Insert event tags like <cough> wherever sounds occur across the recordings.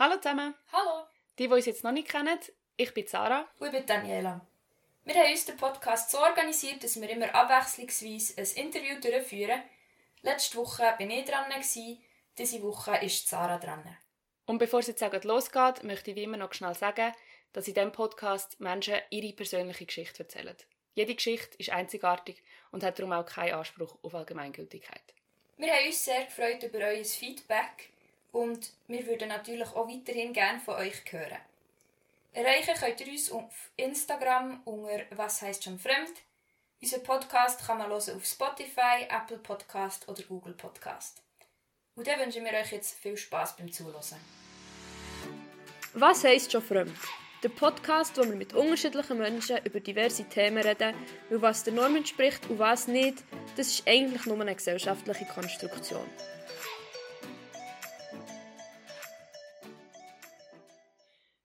Hallo zusammen. Hallo. Die, die uns jetzt noch nicht kennen, ich bin Sarah. Und ich bin Daniela. Wir haben uns den Podcast so organisiert, dass wir immer abwechslungsweise ein Interview durchführen. Letzte Woche war ich dran, diese Woche ist Sarah dran. Und bevor es jetzt auch losgeht, möchte ich wie immer noch schnell sagen, dass in diesem Podcast Menschen ihre persönliche Geschichte erzählen. Jede Geschichte ist einzigartig und hat darum auch keinen Anspruch auf Allgemeingültigkeit. Wir haben uns sehr gefreut über euer Feedback und wir würden natürlich auch weiterhin gerne von euch hören. Erreichen könnt ihr uns auf Instagram unter «Was heisst schon fremd?». Unseren Podcast kann man hören auf Spotify, Apple Podcast oder Google Podcast. Und dann wünschen wir euch jetzt viel Spaß beim Zuhören. «Was heisst schon fremd?» Der Podcast, wo wir mit unterschiedlichen Menschen über diverse Themen reden, weil was der Norm entspricht und was nicht, das ist eigentlich nur eine gesellschaftliche Konstruktion.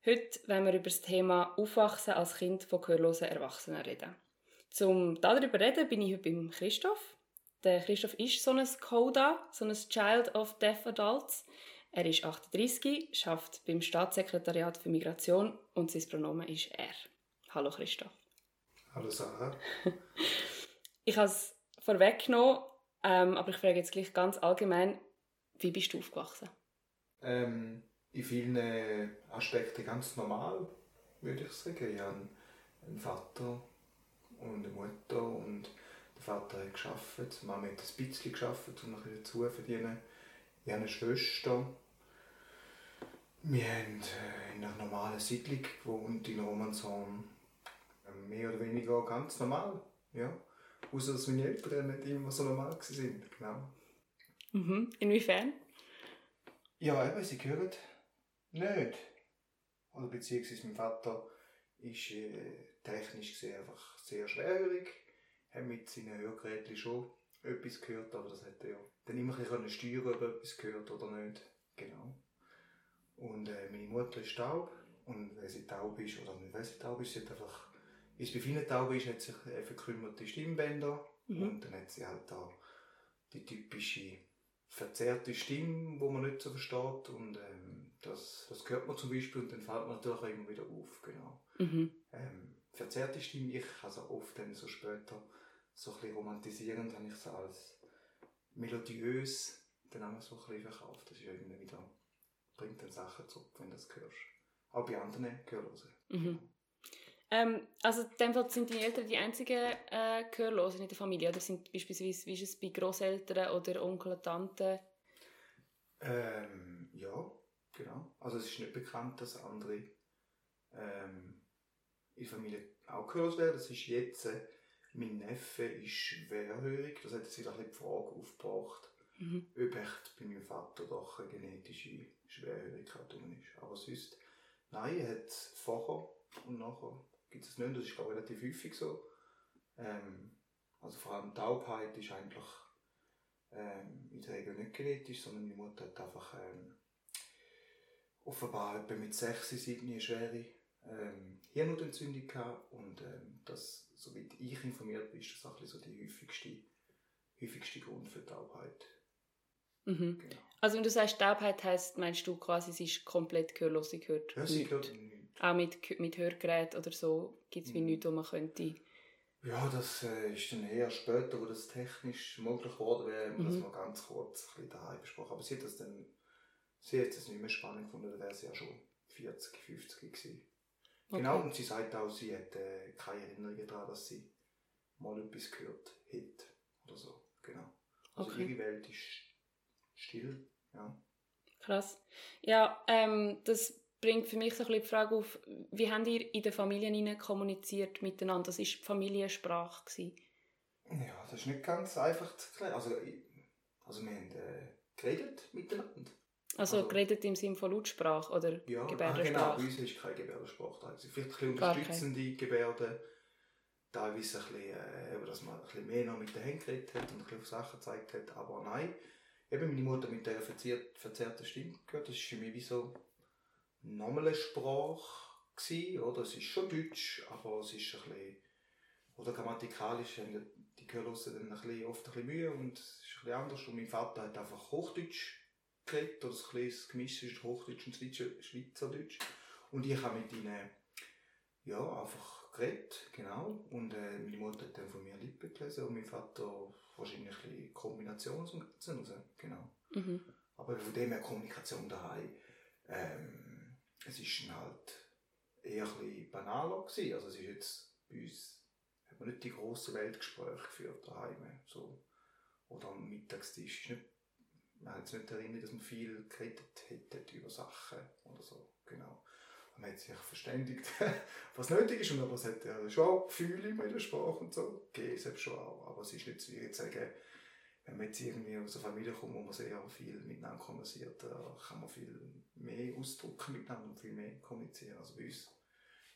Heute wollen wir über das Thema Aufwachsen als Kind von gehörlosen Erwachsenen reden. Zum darüber reden bin ich heute beim Christoph. Der Christoph ist so ein CODA, so ein Child of Deaf Adults. Er ist 38, arbeitet beim Staatssekretariat für Migration und sein Pronomen ist er. Hallo Christoph. Hallo Sarah. <laughs> ich habe es vorweggenommen, ähm, aber ich frage jetzt gleich ganz allgemein, wie bist du aufgewachsen? Ähm, in vielen Aspekten ganz normal, würde ich sagen. Ich habe einen Vater und eine Mutter und der Vater hat geschafft, die Mama hat ein bisschen geschafft, um ein bisschen zu verdienen. Ich habe eine Schwester, wir haben äh, in einer normalen Siedlung gewohnt, in Romanshorn. Mehr oder weniger ganz normal, ja. Außer dass meine Eltern nicht immer so normal waren, genau. Mhm. Inwiefern? Ja, eben, sie gehören nicht. Oder beziehungsweise mein Vater ist äh, technisch gesehen einfach sehr schwerhörig, hat mit seinen Hörgeräten schon etwas gehört, aber das hätte er dann immer ein bisschen steuern, ob er etwas gehört oder nicht. Genau. Und äh, meine Mutter ist taub. Und wenn sie taub ist, oder nicht wenn sie taub ist, sie hat einfach, wie es bei vielen taub ist, hat sich äh, verkrümmerte Stimmbänder. Mhm. Und dann hat sie halt da die typische verzerrte Stimme, die man nicht so versteht. Und ähm, das, das hört man zum Beispiel und dann fällt man natürlich immer wieder auf. Genau. Mhm. Ähm, verzerrte Stimme, ich also oft dann so später so ein bisschen romantisierend, habe ich sie als melodiös dann auch so ein bisschen verkauft. Das ist irgendwie wieder bringt dann Sachen zurück, wenn du das hörst. Auch bei anderen Gehörlosen. Mhm. Ähm, also in dem Fall sind deine Eltern die einzigen äh, Gehörlosen in der Familie? Oder sind beispielsweise, wie ist es bei Großeltern oder Onkel und Tanten? Ähm, ja, genau. Also es ist nicht bekannt, dass andere ähm, in der Familie auch gehörlos werden. Das ist jetzt, äh, mein Neffe ist schwerhörig. Das hat jetzt wieder ein bisschen die Frage aufgebracht, mhm. ob echt bei meinem Vater doch eine genetische Schwerhörigkeit drin ist. Aber sonst, nein, er hat vorher und nachher gibt es nicht. Das ist glaube relativ häufig so. Ähm, also vor allem Taubheit ist eigentlich ähm, in der Regel nicht genetisch, sondern meine Mutter hat einfach ähm, offenbar etwa mit 6, 7 eine schwere ähm, Hirnhautentzündung gehabt und ähm, das, soweit ich informiert bin, ist das auch so die häufigste, häufigste Grund für Taubheit. Mhm. Genau. Also wenn du sagst Taubheit heisst, meinst du quasi, sie ist komplett gehörlos, sie hört ja, sie hört Auch mit, mit Hörgerät oder so gibt es wie mhm. nichts, wo man könnte... Ja, das äh, ist dann eher später, wo das technisch möglich geworden wäre, mhm. das mal ganz kurz ein bisschen daheim besprochen. Aber sie hat das dann, sie hat das nicht mehr spannend gefunden, da wäre sie ja schon 40, 50 gewesen. Okay. Genau, und sie sagt auch, sie hat äh, keine Erinnerungen daran, dass sie mal etwas gehört hat oder so. Genau. Also okay. ihre Welt ist still. Ja. Krass. Ja, ähm, das bringt für mich so ein bisschen die Frage auf, wie habt ihr in den Familien kommuniziert miteinander? Das war die Familiensprache. Gewesen. Ja, das ist nicht ganz einfach zu klären. Also, also wir haben äh, geredet miteinander. Also, also geredet im Sinne von Lautsprache oder ja, Gebärdensprache? genau, bei uns ist keine Gebärdensprache da. Also vielleicht ein bisschen unterstützende Gebärden, teilweise ein bisschen, äh, dass man ein bisschen mehr noch mit den Händen geredet hat und ein bisschen auf Sachen gezeigt hat, aber nein, eben meine Mutter mit der verzerrten Stimme gehört, das war für mich wie so nochmal eine Sprache gewesen, oder? Es ist schon Deutsch, aber es ist ein bisschen, oder grammatikalisch haben die Gehörlosen dann ein bisschen, oft ein bisschen Mühe und es ist ein bisschen anders und mein Vater hat einfach Hochdeutsch geredet, oder ein kleines Gemisch zwischen Hochdeutsch und Schweizerdeutsch. Und ich habe mit ihnen, ja, einfach geredet, genau. Und äh, meine Mutter hat dann von mir Lippen gelesen und mein Vater wahrscheinlich eine Kombination aus dem Ganzen raus, genau. Mhm. Aber von dem her Kommunikation daheim, ähm, es ist halt eher ein bisschen banaler gewesen. Also es ist jetzt bei uns, hat man nicht die grossen Weltgespräche geführt daheim, so. Oder am Mittagstisch. Ist nicht, man hat sich nicht erinnert, dass man viel geredet hätte über Sachen oder so, genau. Man hat sich verständigt, <laughs> was nötig ist, und aber es hat ja schon auch Gefühle in der Sprache und so, gegeben, selbst schon auch. Aber es ist nicht so, wie ich sagen, wenn man jetzt irgendwie aus einer Familie kommt, wo man sehr viel miteinander kommuniziert, da kann man viel mehr ausdrücken miteinander und viel mehr kommunizieren. Also bei uns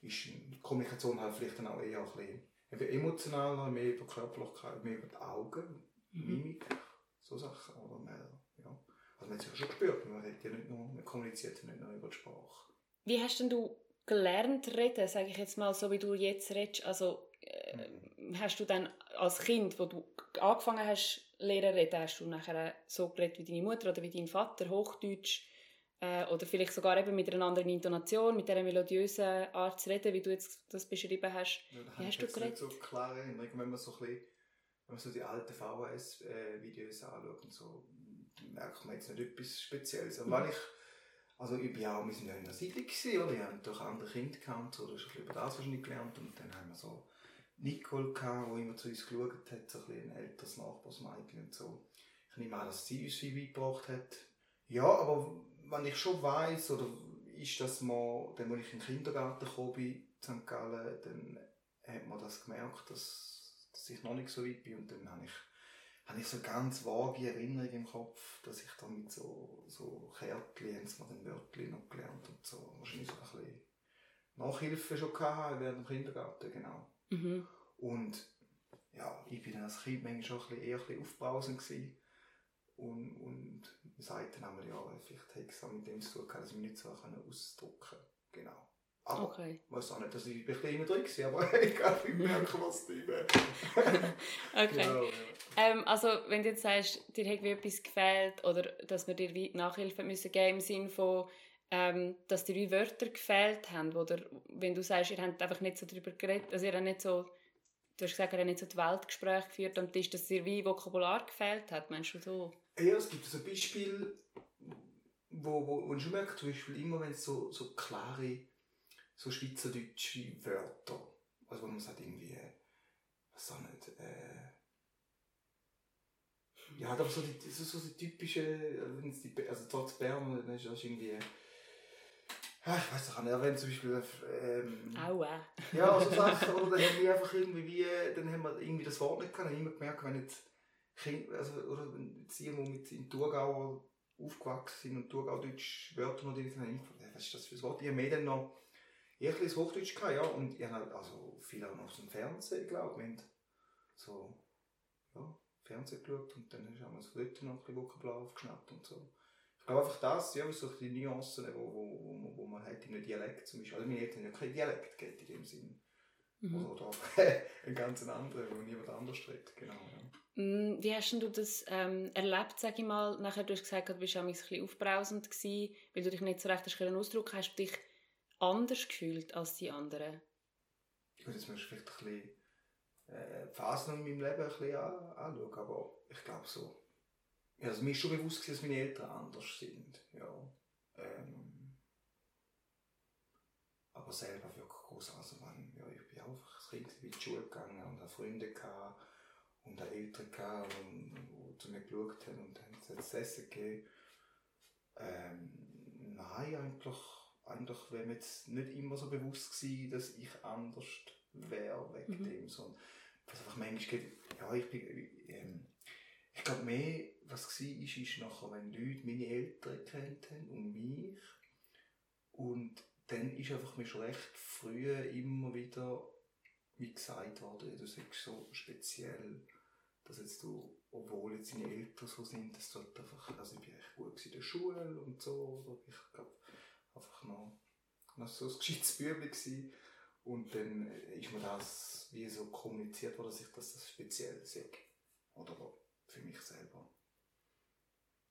ist die Kommunikation halt vielleicht dann auch eher ein bisschen eben emotionaler, mehr über Körperlichkeit, mehr über die Augen, Mimik, so Sachen. Oder mehr. Also man hat sich ja schon gespürt, man, redet ja nicht nur, man kommuniziert ja nicht nur über die Sprache. Wie hast denn du gelernt reden, sage ich jetzt mal, so wie du jetzt redest? Also äh, hast du dann als Kind, wo du angefangen hast, lernen reden, hast du nachher so geredet wie deine Mutter oder wie dein Vater, Hochdeutsch? Äh, oder vielleicht sogar eben mit einer anderen Intonation, mit dieser melodiösen Art zu reden, wie du jetzt das beschrieben hast. Ja, da Wie hast du geredet? so Erinnerungen, wenn man so ein bisschen, wenn man so die alten VHS-Videos anschaut und so, merkt man jetzt nicht etwas Spezielles. Aber weil ich, also ich bin ja wir sind ja in der Siedlung gewesen, oder? Ich habe durch andere Kinder da hast du ein bisschen über das wahrscheinlich gelernt und dann haben wir so Nicole gehabt, die immer zu uns geschaut hat, so ein, älteres Nachbarsmädchen und so. Ich nehme an, dass sie uns viel beigebracht hat. Ja, aber wenn ich schon weiss, oder ist das mal, dann, als ich in den Kindergarten gekommen bin, in St. Gallen, dann hat man das gemerkt, dass, dass ich noch nicht so weit bin und dann habe ich, habe ich so ganz vage Erinnerungen im Kopf, dass ich dann mit so, so Kärtchen, haben sie mir dann Wörtchen noch gelernt und so, wahrscheinlich so ein bisschen Nachhilfe schon gehabt während dem Kindergarten, genau. Mhm. Und ja, ich bin dann als Kind manchmal schon ein bisschen, eher ein bisschen aufbrausend gewesen. Und, und man sagt dann einmal, ja, vielleicht hätte ich es auch mit dem zu tun gehabt, dass ich mich nicht so ausdrücken konnte. Genau. Aber Okay. ich weiß auch nicht, dass ich bisschen immer drin war, aber <laughs> ich glaube, ich merke, was drin <laughs> Okay. Genau, ja. Ähm, also, wenn du jetzt sagst, dir hat etwas gefehlt oder dass wir dir wie Nachhilfe müssen geben im Sinne von, ähm, dass dir wie Wörter gefehlt haben oder wenn du sagst, ihr habt einfach nicht so darüber geredet, also ihr habt nicht so, du hast gesagt, ihr habt nicht so die Weltgespräche geführt am Tisch, dass dir wie Vokabular gefehlt hat, meinst du so? Ja, es gibt so Beispiele, wo, wo man schon merkt, zum Beispiel immer, wenn es so, so klare, so schweizerdeutsche Wörter, also wo man sagt irgendwie, was auch nicht, äh, ja, aber so die, so, so die typische, wenn es die, also trotz Bern, dann ist das irgendwie, ah, ich weiß auch nicht, wenn zum Beispiel, ähm, Aua. ja, so Sachen, oder dann haben wir einfach irgendwie, wie, dann haben wir irgendwie das Wort nicht gehabt, dann immer gemerkt, wenn jetzt Kind, also, oder wenn jetzt irgendwo mit in Thurgau aufgewachsen sind und Thurgau-Deutsch Wörter noch drin sind, dann was ist das für ein Wort? Ich habe mehr dann noch eher ein bisschen Hochdeutsch gehabt, ja, und ich habe halt, also viel auch noch aus dem Fernsehen, glaube ich, so, ja, Fernsehen geschaut und dann haben wir so dort noch ein bisschen Vokabular aufgeschnappt und so. Ich glaube einfach das, ja, so die Nuancen, wo, wo, wo, man- wo man halt in einem Dialekt zum Beispiel, also meine Eltern haben ja keinen Dialekt gehabt in dem Sinn. Mhm. Oder, oder einen ganz anderen, wo niemand anders redet, genau. Ja. Mm, Wie hast denn du das ähm, erlebt, sag ich mal? Nachher, du hast gesagt, du bist auch ein bisschen aufbrausend gewesen, weil du dich nicht so recht ausdrücken. Hast du dich anders gefühlt als die anderen? Gut, jetzt musst du vielleicht ein bisschen äh, Phasen in meinem Leben anschauen, aber ich glaube so. Also mir ist schon bewusst, dass meine Eltern anders sind. Ja. Ähm, aber selber wirklich groß. Also, wenn, ja, ich bin einfach ein Kind, in die Schule gegangen und hatte Freunde gehabt und auch Eltern gehabt, die, die zu mir geschaut haben und haben es essen gegeben. Ähm, nein, eigentlich, eigentlich wäre mir jetzt nicht immer so bewusst gewesen, dass ich anders wäre wegen Mhm. dem. So, was einfach manchmal geht, ja, ich bin, ähm, ich glaube mehr, was war, ist, ist nachher, wenn Leute meine Eltern kennt haben und mich und dann ist einfach mir schon recht früh immer wieder wie gesagt worden, du sagst so speziell, dass jetzt du, obwohl jetzt deine Eltern so sind, dass du halt einfach, also ich bin echt gut in der Schule und so, oder ich glaube einfach noch, noch so ein gescheites Bübli gewesen. Und dann ist mir das wie so kommuniziert worden, dass ich das, das speziell sehe. Oder für mich selber.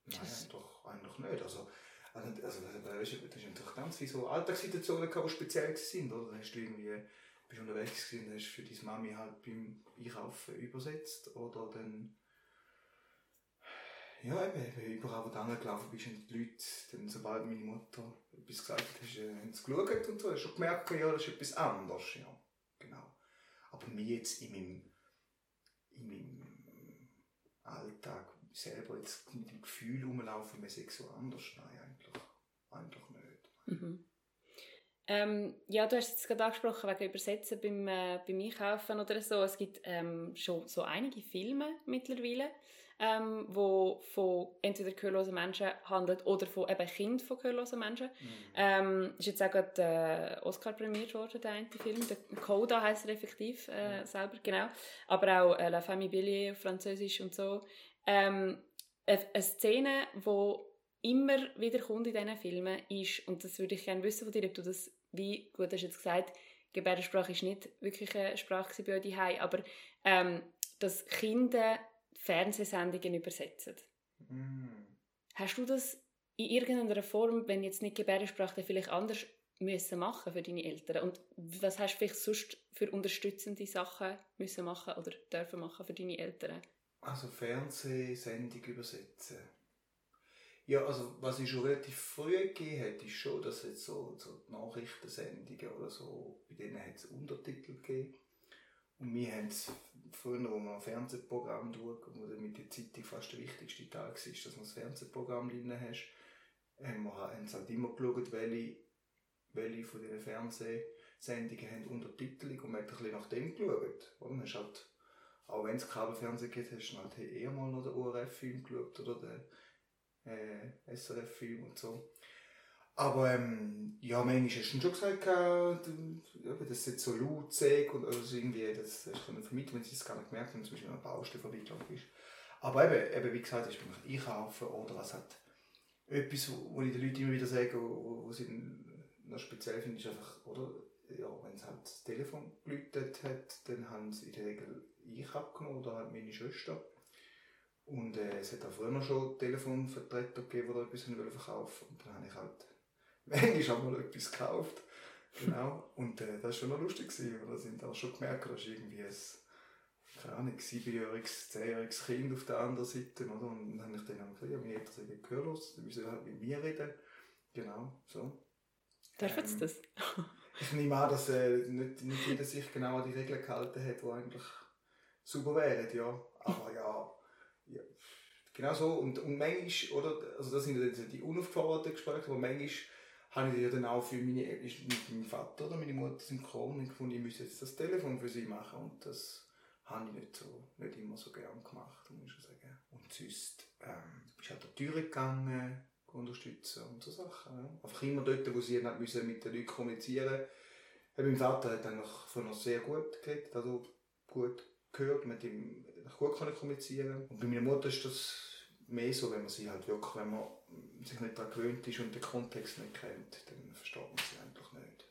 Nein, doch, eigentlich nicht. Also, also, also da ist natürlich ganz viele so Alltagssituationen, die speziell sind. Oder? Hast du irgendwie, bist unterwegs gewesen, hast für deine Mami halt beim Einkaufen übersetzt. Oder dann, ja, eben, überall, wo du angelaufen bist, und die Leute, dann, sobald meine Mutter etwas gesagt hat, haben sie geschaut und so, hast du gemerkt, ja, das ist etwas anderes. Ja, genau. Aber mir jetzt in meinem, in meinem Alltag selber jetzt mit dem Gefühl rumlaufen, man sei so anders. Nein, eigentlich, eigentlich nicht. Mhm. Ähm, ja, du hast jetzt gerade angesprochen wegen Übersetzen beim, äh, beim Einkaufen oder so. Es gibt ähm, schon so einige Filme mittlerweile, ähm, wo von entweder gehörlosen Menschen handelt oder von eben Kind von gehörlosen Menschen. Mhm. Ähm, ist jetzt auch gerade äh, Oscar prämiert worden, der eine Film. Der Coda heißt er effektiv äh, mhm. selber, genau. Aber auch äh, La Famille Billier auf Französisch und so. Ähm, eine Szene, die immer wieder kommt in diesen Filmen, ist, und das würde ich gerne wissen von dir, ob du das, wie gut hast du jetzt gesagt, Gebärdensprache ist nicht wirklich eine Sprache bei euch aber ähm, dass Kinder Fernsehsendungen übersetzen. Mm. Hast du das in irgendeiner Form, wenn jetzt nicht Gebärdensprache, vielleicht anders müssen machen für deine Eltern? Und was hast du vielleicht sonst für unterstützende Sachen müssen machen oder dürfen machen für deine Eltern? Also Fernsehsendung übersetzen. Ja, also was ich schon relativ früh gegeben hat, ist schon, dass jetzt so, so Nachrichtensendungen oder so, bei denen hat es Untertitel gegeben. Und wir haben es früher, man ein Fernsehprogramm schaut, wo mit der Zeitung fast der wichtigste Teil war, dass man das Fernsehprogramm drin hast, haben wir haben halt immer geschaut, welche, welche von diesen Fernsehsendungen haben Untertitel und man hat ein bisschen nach dem geschaut. Und man halt auch wenn es Kabelfernsehen gibt, hast du halt eher mal noch den ORF-Film geschaut oder den äh, SRF-Film und so. Aber ähm, ja, manchmal hast du schon gesagt, äh, dass es jetzt so laut sei und also irgendwie, das hast du vermitteln, wenn sie es gar nicht gemerkt haben, zum Beispiel an einer Baustelle vorbeigelaufen bist. Aber eben, eben, wie gesagt, ist beim Einkaufen oder was hat etwas, wo ich den Leuten immer wieder sage, wo sie noch speziell finden, ist einfach, oder, ja, wenn es halt das Telefon geläutet hat, dann haben sie in der Regel ich abgenommen oder halt meine Schwester. Und äh, es hat auch früher schon Telefonvertreter gegeben, die etwas verkaufen wollten. Und dann habe ich halt <laughs> manchmal auch mal etwas gekauft. Genau. Und äh, das war schon noch lustig. Gewesen, weil da sind auch schon gemerkt, dass irgendwie ein, keine Ahnung, siebenjähriges, zehnjähriges Kind auf der anderen Seite. Oder? Und dann habe ich dann gesagt, ja, meine Eltern sind gehörlos, die müssen halt mit mir reden. Genau, so. Dürfen ähm, das? <laughs> ich nehme an, dass äh, nicht, nicht jeder sich genau an die Regeln gehalten hat, die eigentlich super wären, ja. Aber ja, ja genau so. Und, und manchmal, oder, also das sind die, die unaufgeforderten Gespräche, aber manchmal habe ich ja dann auch für meine, ist meinem Vater oder meine Mutter synchron gefunden, ich müsse jetzt das Telefon für sie machen und das habe ich nicht so, nicht immer so gern gemacht, muss ich sagen. Und sonst, ähm, bist halt an die Tür gegangen, unterstützen und so Sachen. Ja. Einfach immer dort, wo sie dann müssen mit den Leuten kommunizieren mussten. Mein Vater hat eigentlich von uns sehr gut geredet, also gut gehört, mit ihm gut kommunizieren Und bei meiner Mutter ist das mehr so, wenn man sie halt wirklich, wenn man sich nicht daran gewöhnt ist und den Kontext nicht kennt, dann versteht man sie eigentlich nicht.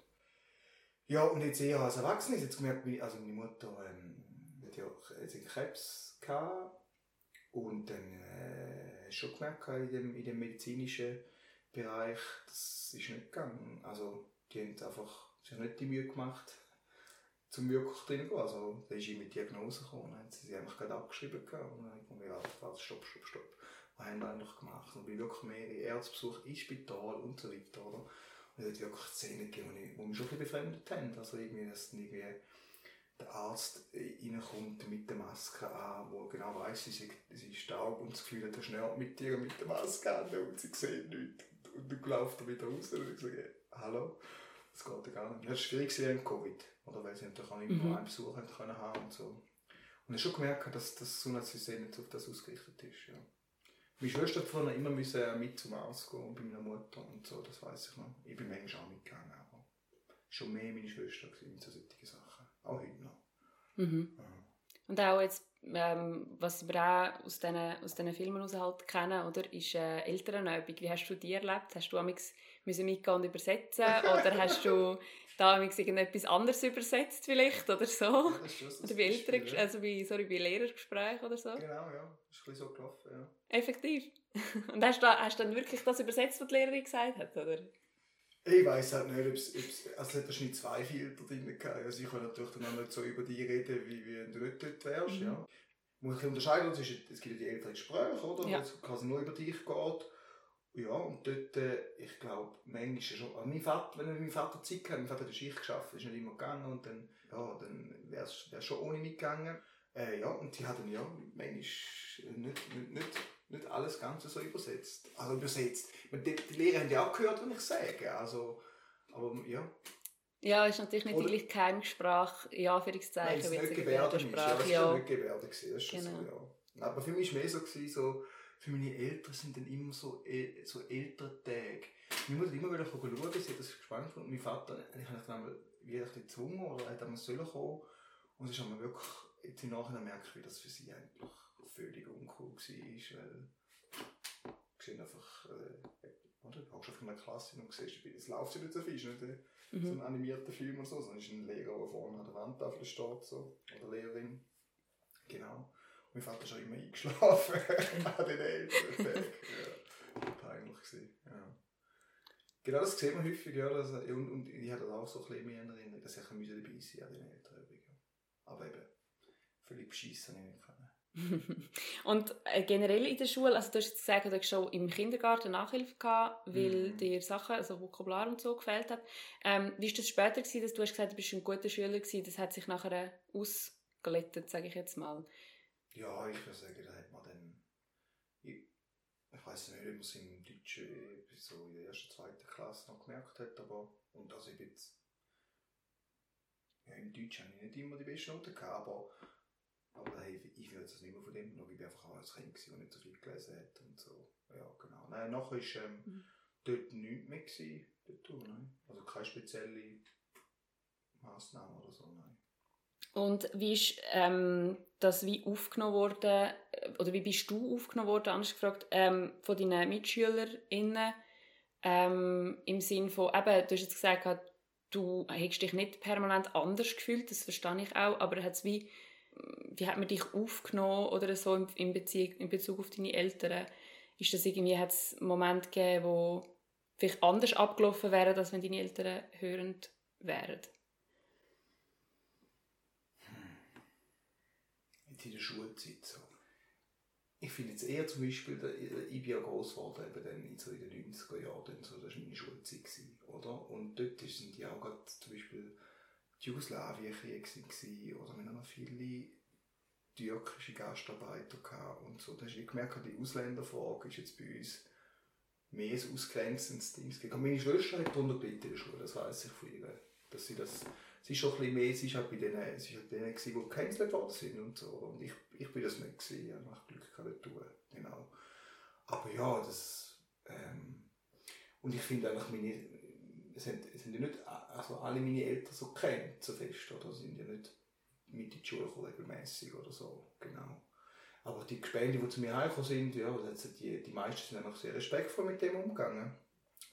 Ja, und jetzt eher als Erwachsene, jetzt gemerkt, also meine Mutter ähm, hat ja hat Krebs gehabt und dann äh, schon gemerkt in dem, in dem medizinischen Bereich, das ist nicht gegangen. Also die haben einfach sich nicht die Mühe gemacht, zum wirklich drin gehen. Also, da ist ihm mit Diagnose gekommen, dann haben sie sie einfach gerade abgeschrieben und dann habe ich gedacht, stopp, stopp, stopp. Was haben wir eigentlich gemacht? Und bin wirklich mehrere Ärztebesuche im Spital und so weiter, oder? Und es hat wirklich Szenen gegeben, die mich schon ein bisschen befremdet haben. Also irgendwie, dass irgendwie der Arzt reinkommt mit der Maske an, wo genau weiss, sie, sie ist taub und das Gefühl hat, er schnellt mit ihr mit der Maske an und sie sieht nichts. Und dann läuft er wieder raus und ich sage, hallo, das geht ja gar nicht. Das war schwierig während Covid. Oder weil sie natürlich auch nicht mhm. einen Besuch haben können haben und so. Und ich habe schon gemerkt, dass das Gesundheitssystem nicht auf das ausgerichtet ist. Ja. Meine Schwester hat früher immer müssen mit zum Arzt gehen, bei meiner Mutter und so, das weiß ich noch. Ich bin manchmal auch mitgegangen, aber schon mehr meine Schwester mit so solchen Sachen. Auch heute noch. Mhm. Ja. Und auch jetzt, ähm, was wir auch aus diesen, aus diesen Filmen aus halt kennen, oder, ist äh, Elternübung. Wie hast du die erlebt? Hast du amigs müssen mitgehen und übersetzen <laughs> oder hast du da irgendetwas anderes übersetzt vielleicht oder so? Ja, das oder bei Eltern, ja. also bei, sorry, bei Lehrergesprächen oder so? Genau, ja. Das ist ein bisschen so gelaufen, ja. Effektiv? <laughs> Und hast du, hast du dann wirklich das übersetzt, was die Lehrerin gesagt hat, oder? Ich weiß halt nicht, ob es, also es hat wahrscheinlich zwei Filter drin gehabt. Also ich kann natürlich dann auch nicht so über die reden, wie, wie du nicht dort wärst, mhm. ja. Muss ich unterscheiden es gibt ja die älteren Gespräche, oder? Ja. Wo es quasi nur über dich geht. Ja, und dort, äh, ich glaube, manchmal schon, also mein Vater, wenn mein Vater Zeit hatte, mein Vater hat Schicht geschafft, ist nicht immer gegangen und dann, ja, dann wäre es schon ohne mitgegangen. Äh, ja, und die haben ja manchmal nicht, nicht, nicht nicht alles Ganze so übersetzt. Also übersetzt. Die, die Lehrer haben ja auch gehört, was ich sage. Also, aber ja. Ja, ist natürlich nicht Oder, die gleiche Keimsprache, in Anführungszeichen, wie es Gebärdensprache. Ja, das war nicht Gebärde, das ist schon genau. so, ja. Aber für mich war es mehr so, so, für meine Eltern sind dann immer so, so ältere Tage. Ich muss immer wieder schauen, sie hat das gespannt und mein Vater, ich habe dann wieder gezwungen oder hat einmal sollen kommen und es ist einmal wirklich, jetzt im Nachhinein merke ich, wie das für sie eigentlich völlig uncool war, weil du einfach, äh, oder? Du hockst auf einer Klasse und siehst, es läuft ja nicht so viel, ist nicht mhm. so ein animierter Film oder so, sondern es ist ein Lehrer, der vorne an der Wandtafel steht, so, oder Lehrerin. Genau. Mein Vater ist auch immer eingeschlafen an den Tagen. Ja, peinlich gewesen, ja. Genau, das sieht man häufig, ja. Das, und, und ich hatte auch so ein bisschen mehr in Erinnerung, dass ich dabei sein an den Eltern. Aber eben, völlig beschissen habe ich nicht können. <laughs> und äh, generell in der Schule, also du hast gesagt, du hast schon im Kindergarten Nachhilfe gehabt, weil mm. dir Sachen, also Vokabular und so gefällt hat. Ähm, wie war das später gewesen, dass du hast gesagt, du bist ein guter Schüler gewesen, das hat sich nachher ausgelettet, sage ich jetzt mal. Ja, ich würde sagen, da hat man dann, ich, ich weiß nicht, ob man es im Deutschen so in der ersten, zweiten Klasse noch gemerkt hat, aber, und also ich bin jetzt, ja, im Deutschen habe ich nicht immer die besten Noten gehabt, aber aber hey, ich will jetzt nicht mehr von dem schauen. Ich war einfach auch als Kind, das nicht so viel gelesen hat und so. Ja, genau. Nein, nachher war ähm, mhm. dort nichts mehr gewesen, dort, nein. Also keine spezielle Massnahme oder so, nein. Und wie ist ähm, das wie aufgenommen worden, oder wie bist du aufgenommen worden, anders gefragt, ähm, von deinen MitschülerInnen, ähm, im Sinne von, eben, du hast jetzt gesagt, du hättest dich nicht permanent anders gefühlt, das verstehe ich auch, aber hat es wie wie hat man dich aufgenommen oder so in, Beziehung, in Bezug auf deine Eltern? Ist das irgendwie, hat es einen Moment gegeben, wo vielleicht anders abgelaufen wäre, als wenn deine Eltern hörend wären? Hm. In der Schulzeit so. Ich finde jetzt eher zum Beispiel, ich bin ja gross geworden, eben dann so in den 90er Jahren, so, das war meine Schulzeit, oder? Und dort sind die auch gerade zum Beispiel Jugoslawienkrieg oder wir haben noch viele türkische Gastarbeiter gehabt und so. Da hast du gemerkt, die Ausländerfrage ist jetzt bei uns mehr ein ausgrenzendes Ding. Meine Schwester hat darunter gelitten in der Schule, das weiß ich von ihr. Dass sie das, sie ist schon ein bisschen mehr, sie ist halt bei denen, sie halt die gecancelt worden sind und so. Und ich, ich bin das nicht gewesen, ich habe Glück gehabt tun, genau. Aber ja, das, ähm, und ich finde eigentlich meine, es sind, es sind ja nicht also alle meine Eltern so kennt, so fest, oder? Sind ja nicht mit in die Schule regelmäßig oder so, genau. Aber die Gespende, die zu mir heimgekommen sind, ja, die, die meisten sind einfach sehr respektvoll mit dem umgegangen.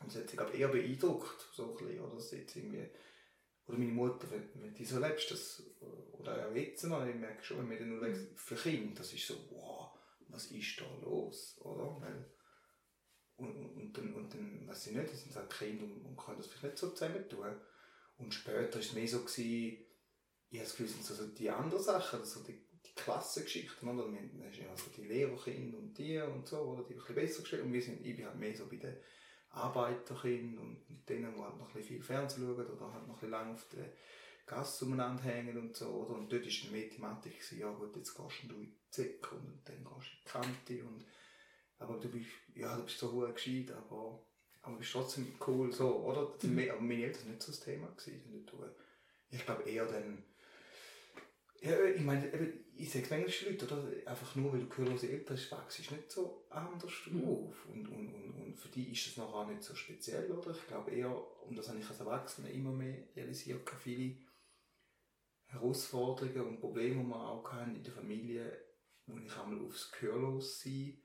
Und es hat sich eher beeindruckt, so ein bisschen, oder? Irgendwie, oder meine Mutter, wenn, wenn die so lebst, das, oder auch jetzt noch, ich merke schon, wenn wir dann nur mhm. für Kinder, das ist so, wow, was ist da los, oder? Weil, und, und, und, dann, und dann, weiß ich nicht, das sind halt Kinder und, und können das vielleicht nicht so zusammen tun. Und später war es mehr so, gewesen, ich habe das Gefühl, sind so die anderen Sachen, also die, die Klassengeschichten, oder? Wir hast ja also die Lehrerkinder und die und so, oder? Die ein bisschen besser gestellt. Und wir sind, ich bin halt mehr so bei den Arbeiterkindern und mit denen, die halt noch ein bisschen viel Fernsehen schauen oder halt noch ein bisschen lang auf der Gasse umeinander hängen und so, oder? Und dort war eine Mathematik, ja gut, jetzt gehst du in die Zecke und dann gehst du in die Kante und aber du bist, ja, du bist so gut gescheit, aber, aber bist trotzdem cool, so, oder? Mhm. Aber meine Eltern war nicht so das Thema. Gewesen, ich glaube eher dann, ja, ich meine, ich sage es manchmal Leute, oder? Einfach nur, weil du gehörlose Eltern hast, wächst nicht so anders mhm. auf. Und, und, und, und für die ist das noch auch nicht so speziell, oder? Ich glaube eher, und das habe ich als Erwachsener immer mehr realisiert, viele Herausforderungen und Probleme, die man auch in der Familie, wo ich einmal aufs Gehörlossein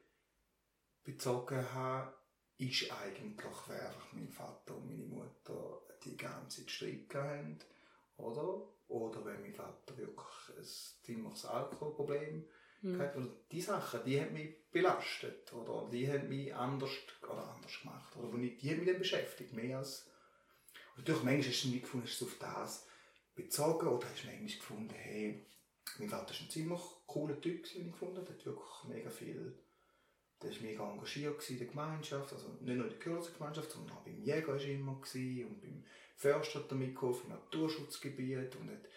bezogen habe, ist eigentlich, wer mein Vater und meine Mutter die ganze Zeit Streit haben, oder? Oder wenn mein Vater wirklich ein ziemliches Alkoholproblem Mhm. Oder die Sachen, die haben mich belastet oder die haben mich anders, oder anders gemacht. Oder die haben mich dann beschäftigt, mehr als... Und durch manchmal hast du nicht gefunden, hast du auf das bezogen oder hast du manchmal gefunden, hey, mein Vater war ein ziemlich cooler Typ, den ich gefunden habe. Der hat wirklich mega viel... Der war mega engagiert in der Gemeinschaft, also nicht nur in der Gemeinschaft, sondern auch beim Jäger war er immer und beim Förster hat er mitgeholfen, im Naturschutzgebiet und hat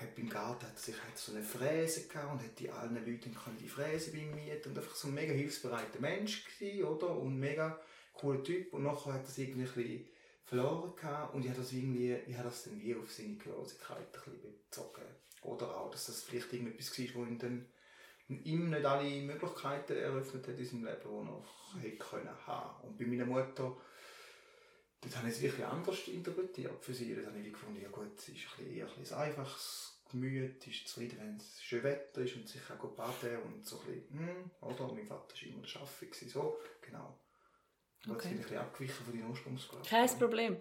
hat beim Garten hat sich hat so eine Fräse gehabt und hat die allen Leuten können die Fräse bei mir und einfach so ein mega hilfsbereiter Mensch gewesen, oder? Und mega cooler Typ. Und nachher hat er es irgendwie ein verloren gehabt und ich habe das irgendwie, ich habe das dann wie auf seine Gehörigkeit ein bezogen. Oder auch, dass das vielleicht irgendetwas war, wo ihn dann ihm nicht alle Möglichkeiten eröffnet hat in seinem Leben, die er noch hätte können haben. Und bei meiner Mutter Dort habe ich es wirklich anders interpretiert für sie. Dort habe ich gefunden, ja gut, es ist ein bisschen, eher ein, bisschen einfaches Gemüt, ist zufrieden, wenn es schön Wetter ist und sich auch baden und so ein bisschen, hm, oder? Mein Vater war immer der Arbeiter, so, genau. Okay. Jetzt bin ich ein bisschen abgewichen von deinen Ursprungsfrage. Kein Problem.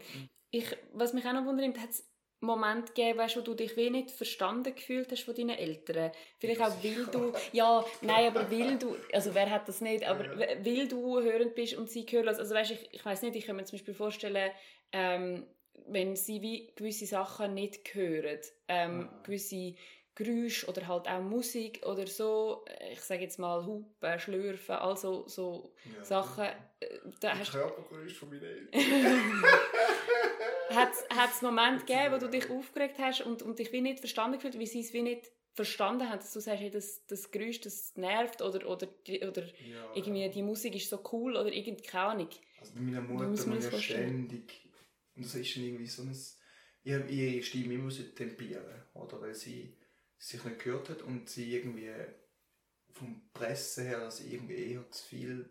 Ich, was mich auch noch wundert, hat es Moment gegeben, weißt, wo du dich wie nicht verstanden gefühlt hast von deinen Eltern? Vielleicht auch, weil du, ja, nein, aber weil du, also wer hat das nicht, aber weil du hörend bist und sie hören, also weißt, ich, ich weiß nicht, ich kann mir zum Beispiel vorstellen, ähm, wenn sie wie gewisse Sachen nicht hören, ähm, gewisse Geräusche oder halt auch Musik oder so, ich sage jetzt mal Hupen, Schlürfen, also so ja, Sachen. Äh, da hast Körpergeräusch von meinen Eltern. <laughs> hat es Momente gegeben, wo du dich aufgeregt hast und, und dich wie nicht verstanden gefühlt, wie sie es wie nicht verstanden haben, dass du sagst, hey, das, das Geräusch, das nervt oder, oder, oder ja, irgendwie ja. die Musik ist so cool oder irgendwie keine Ahnung. Also bei meiner Mutter muss ja ständig, und das ist irgendwie so ein, ich habe ihre Stimme immer tempieren, oder, weil sie sich nicht gehört hat und sie irgendwie vom Presse her, dass sie irgendwie eher zu viel,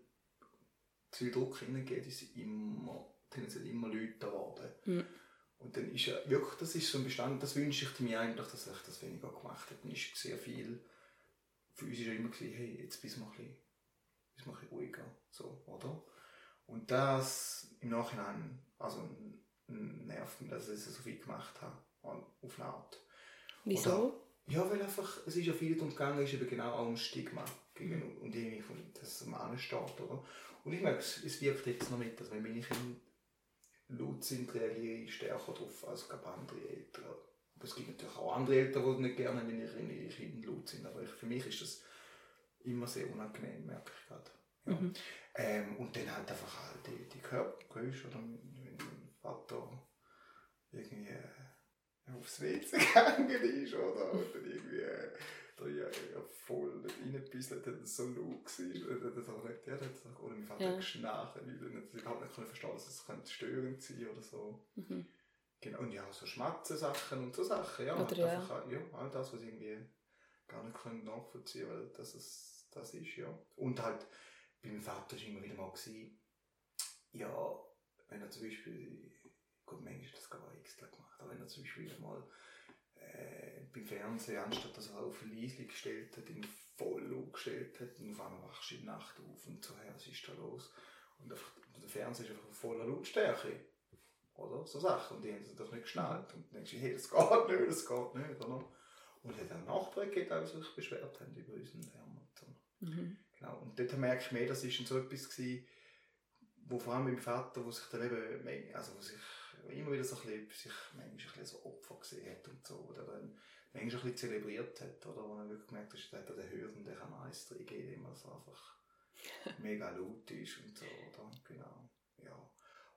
zu viel Druck hineingeht, ist sie immer tendenziell immer lauter geworden. Mhm. Und dann ist ja wirklich, das ist so ein Bestand, das wünsche ich mir eigentlich, dass ich das weniger gemacht habe. Dann ist sehr viel, für uns war immer gewesen, hey, jetzt bist du mal ein bisschen, bist mal ein bisschen ruhiger, so, oder? Und das im Nachhinein, also nervt mich, dass ich so viel gemacht habe, auf eine Art. Wieso? Oder, ja, weil einfach, es ist ja viel darum gegangen, ist eben genau auch ein Stigma gegenüber, und irgendwie, dass es am steht, oder? Und ich merke, es wirkt jetzt noch mit, dass wenn meine Kinder laut sind, reagiere ich stärker darauf als glaube andere Eltern. Aber es gibt natürlich auch andere Eltern, die nicht gerne, wenn ihre Kinder laut sind. Aber ich, für mich ist das immer sehr unangenehm, merke ich gerade. Ja. Mhm. Ähm, und dann halt einfach halt die, die Körpergeräusche, oder wenn mein Vater irgendwie äh, aufs WC <laughs> gegangen ist, oder? Dann irgendwie äh, da ja, ja voll reingebisselt hat, so laut war. Das auch nicht, der hat gesagt, oder mein Vater ja. geschnarcht, weil ich überhaupt nicht verstehen dass es könnte störend sein oder so. Mhm. Genau, und ja, so Schmatzen-Sachen und so Sachen, ja. Oder ja. Einfach, ja, all das, was irgendwie gar nicht können nachvollziehen weil das, ist, das ist, ja. Und halt, bei meinem Vater war immer wieder mal, gewesen, ja, wenn er zum Beispiel, gut, manchmal hat das gar nicht extra gemacht, aber wenn er zum Beispiel mal äh, beim Fernsehen, anstatt dass er auf leise gestellt hat, ihn voll laut gestellt hat und auf einmal wachst du in der Nacht auf und so, hey, was ist da los? Und einfach, der Fernseher ist einfach voller Lautstärke. Oder? So Sachen. Und die haben sich doch nicht geschnallt. Und dann denkst du, hey, das geht nicht, das geht nicht. Oder? Und hat auch Nachbarn gegeben, die sich beschwert haben über unseren Thermometer. Mhm. Genau. Und dort merke ich mehr, das war so etwas, gewesen, wo vor allem mein Vater, wo sich dann eben, also wo sich immer wieder so ein bisschen, sich manchmal ein bisschen so Opfer gesehen hat und so, oder dann manchmal ein bisschen zelebriert hat, oder wo man wirklich gemerkt hat, dass der Hürden, der kann alles reingeben, indem er so einfach <laughs> mega laut ist und so, oder? Genau, ja.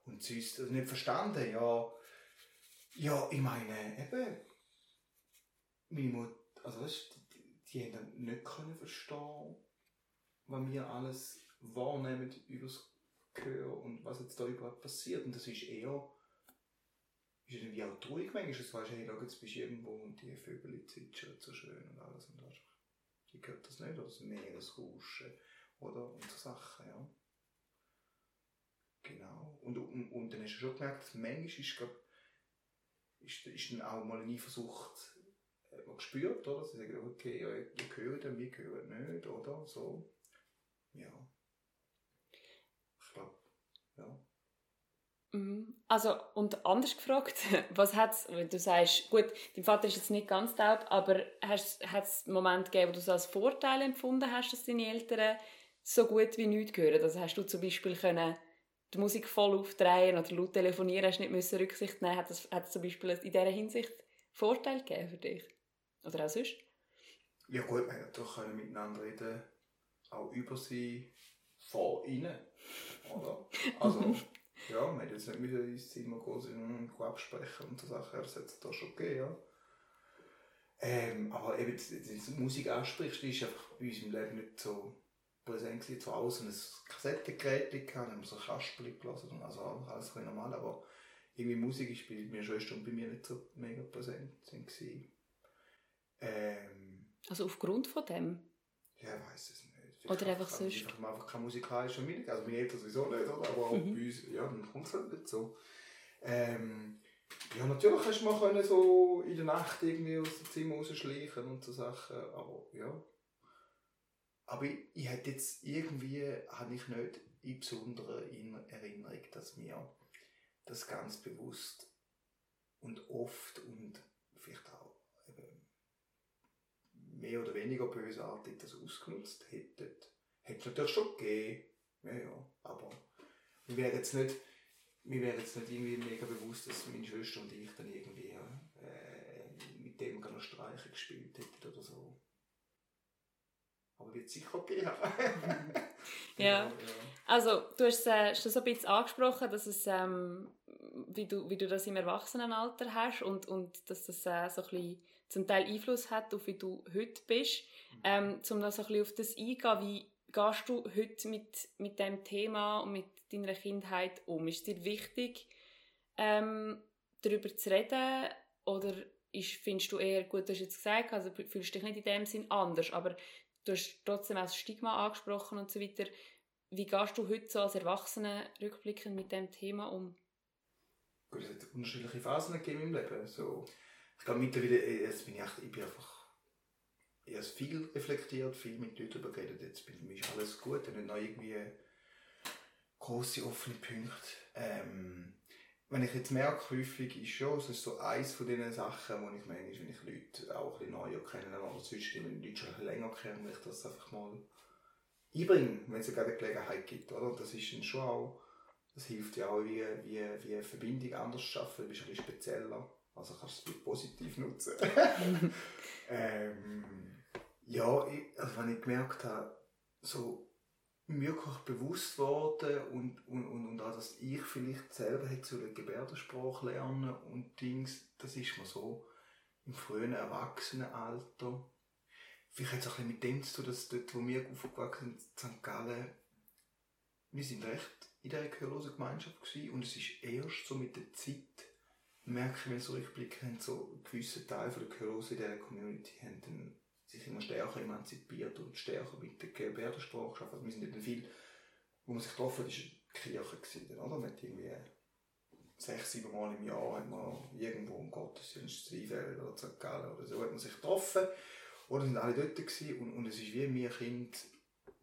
Und sonst, also nicht verstanden, ja, ja, ich meine, eben, meine Mutter, also weißt, die, die haben dann nicht können verstehen, was wir alles wahrnehmen über das Gehör und was jetzt da überhaupt passiert. Und das ist eher ist irgendwie auch traurig manchmal, du weißt, hey, schau, jetzt bist du irgendwo und die Vögel zwitschern so schön und alles und hast die gehört das nicht, oder das Meer, das Rauschen, oder, und so Sachen, ja. Genau. Und, und, und dann hast du schon gemerkt, dass manchmal ist, glaub, ist, ist dann auch mal eine Eifersucht äh, man gespürt, oder? Sie sagen, okay, ja, ihr gehört, wir gehören nicht, oder? So. Ja. Ich glaube, ja. Mhm. Also, und anders gefragt, <laughs> was hat es, wenn du sagst, gut, dein Vater ist jetzt nicht ganz taub, aber hat es einen Moment gegeben, wo du es als Vorteil empfunden hast, dass deine Eltern so gut wie nichts hören? Also hast du zum Beispiel können die Musik voll aufdrehen oder laut telefonieren, hast nicht müssen Rücksicht nehmen Hat es, hat es zum Beispiel in dieser Hinsicht Vorteil gegeben für dich? Oder auch sonst? Ja gut, wir können miteinander reden, auch über sie, vor ihnen, oder? Also, <laughs> ja, wir haben jetzt nicht ins Zimmer gehen und absprechen und so Sachen, das hat es da schon gegeben, ja. Ähm, aber eben, die Musik ansprichst, die ist einfach bei uns im Leben nicht so präsent gewesen. Zu Hause ein Kassettengerät gehabt, haben wir so Kasperli gelassen, also alles normal, aber irgendwie Musik ist bei meiner Schwester und bei mir nicht so mega präsent gewesen. Ähm, also aufgrund von dem? Ja, ich weiß es nicht. Oder einfach sonst? Ich habe einfach keine musikalische Meinung. Also meine Eltern sowieso nicht, oder? aber auch mhm. bei uns, ja, dann kommt es halt nicht so. Ähm, ja, natürlich hast du mal können so in der Nacht irgendwie aus dem Zimmer rausschleichen und so Sachen, aber ja. Aber ich, ich hätte jetzt irgendwie, habe ich nicht in besonderer Erinnerung, dass mir das ganz bewusst und oft und vielleicht auch mehr oder weniger bösartig das ausgenutzt hätten. Hätte es natürlich schon gegeben. Ja, ja. Aber wir wären jetzt nicht, mir wäre jetzt nicht irgendwie mega bewusst, dass meine Schwester und ich dann irgendwie äh, mit dem gerne Streiche gespielt hätten oder so. Aber wird sicher gehen. <laughs> ja. ja. Also, du hast äh, schon so ein bisschen angesprochen, dass es, ähm, wie, du, wie du das im Erwachsenenalter hast und, und dass das äh, so ein bisschen zum Teil Einfluss hat auf wie du heute bist. Mhm. Ähm, um so ein bisschen auf das eingehen, wie gehst du heute mit, mit dem Thema und mit deiner Kindheit um? Ist es dir wichtig, ähm, darüber zu reden oder ist, findest du eher, gut, du hast jetzt gesagt, also fühlst dich nicht in dem Sinn anders, aber du hast trotzdem auch das Stigma angesprochen und so weiter. Wie gehst du heute so als Erwachsene rückblickend mit dem Thema um? Gut, es hat unterschiedliche Phasen gegeben im Leben. So, ich glaube mittlerweile, äh, jetzt bin ich, echt, ich bin einfach erst viel reflektiert, viel mit Leuten darüber geredet. Jetzt bin mir ist alles gut, und nicht noch irgendwie große offene Punkte. Ähm, wenn ich jetzt merke, häufig ist schon, es ist so eins von diesen Sachen, wo ich meine, wenn ich Leute auch ein bisschen neuer kennenlerne, oder sonst wenn Leute schon länger kennen, ich das einfach mal einbringen, wenn es gerade eine Gelegenheit gibt, oder? Das ist dann schon auch, das hilft ja auch, wie, wie, wie eine Verbindung anders zu schaffen, du bist ein bisschen spezieller. Also kannst du es positiv nutzen. <laughs> ähm, ja, ich, also wenn ich gemerkt habe, so wirklich bewusst worden und, und, und, und auch, dass ich vielleicht selber hätte so eine Gebärdensprache lernen und Dings, das ist mir so im frühen Erwachsenenalter. Vielleicht hat es auch ein bisschen mit dem zu tun, dass dort, wo wir aufgewachsen sind, St. Gallen, wir sind recht in dieser gehörlosen Gemeinschaft gewesen und es ist erst so mit der Zeit, merke ich, wenn so rückblicke, haben so gewisse Teile der Gehörlosen in dieser Community haben dann sich immer stärker emanzipiert und stärker mit der Gebärdensprache geschafft. Also wir sind dann viel, wo man sich getroffen hat, war die Kirche gewesen, oder? Man irgendwie sechs, sieben Mal im Jahr hat man irgendwo im Gottesdienst Zweifel oder St. Gallen oder so hat man sich getroffen oder sind alle dort gewesen und, und es ist wie mir Kind,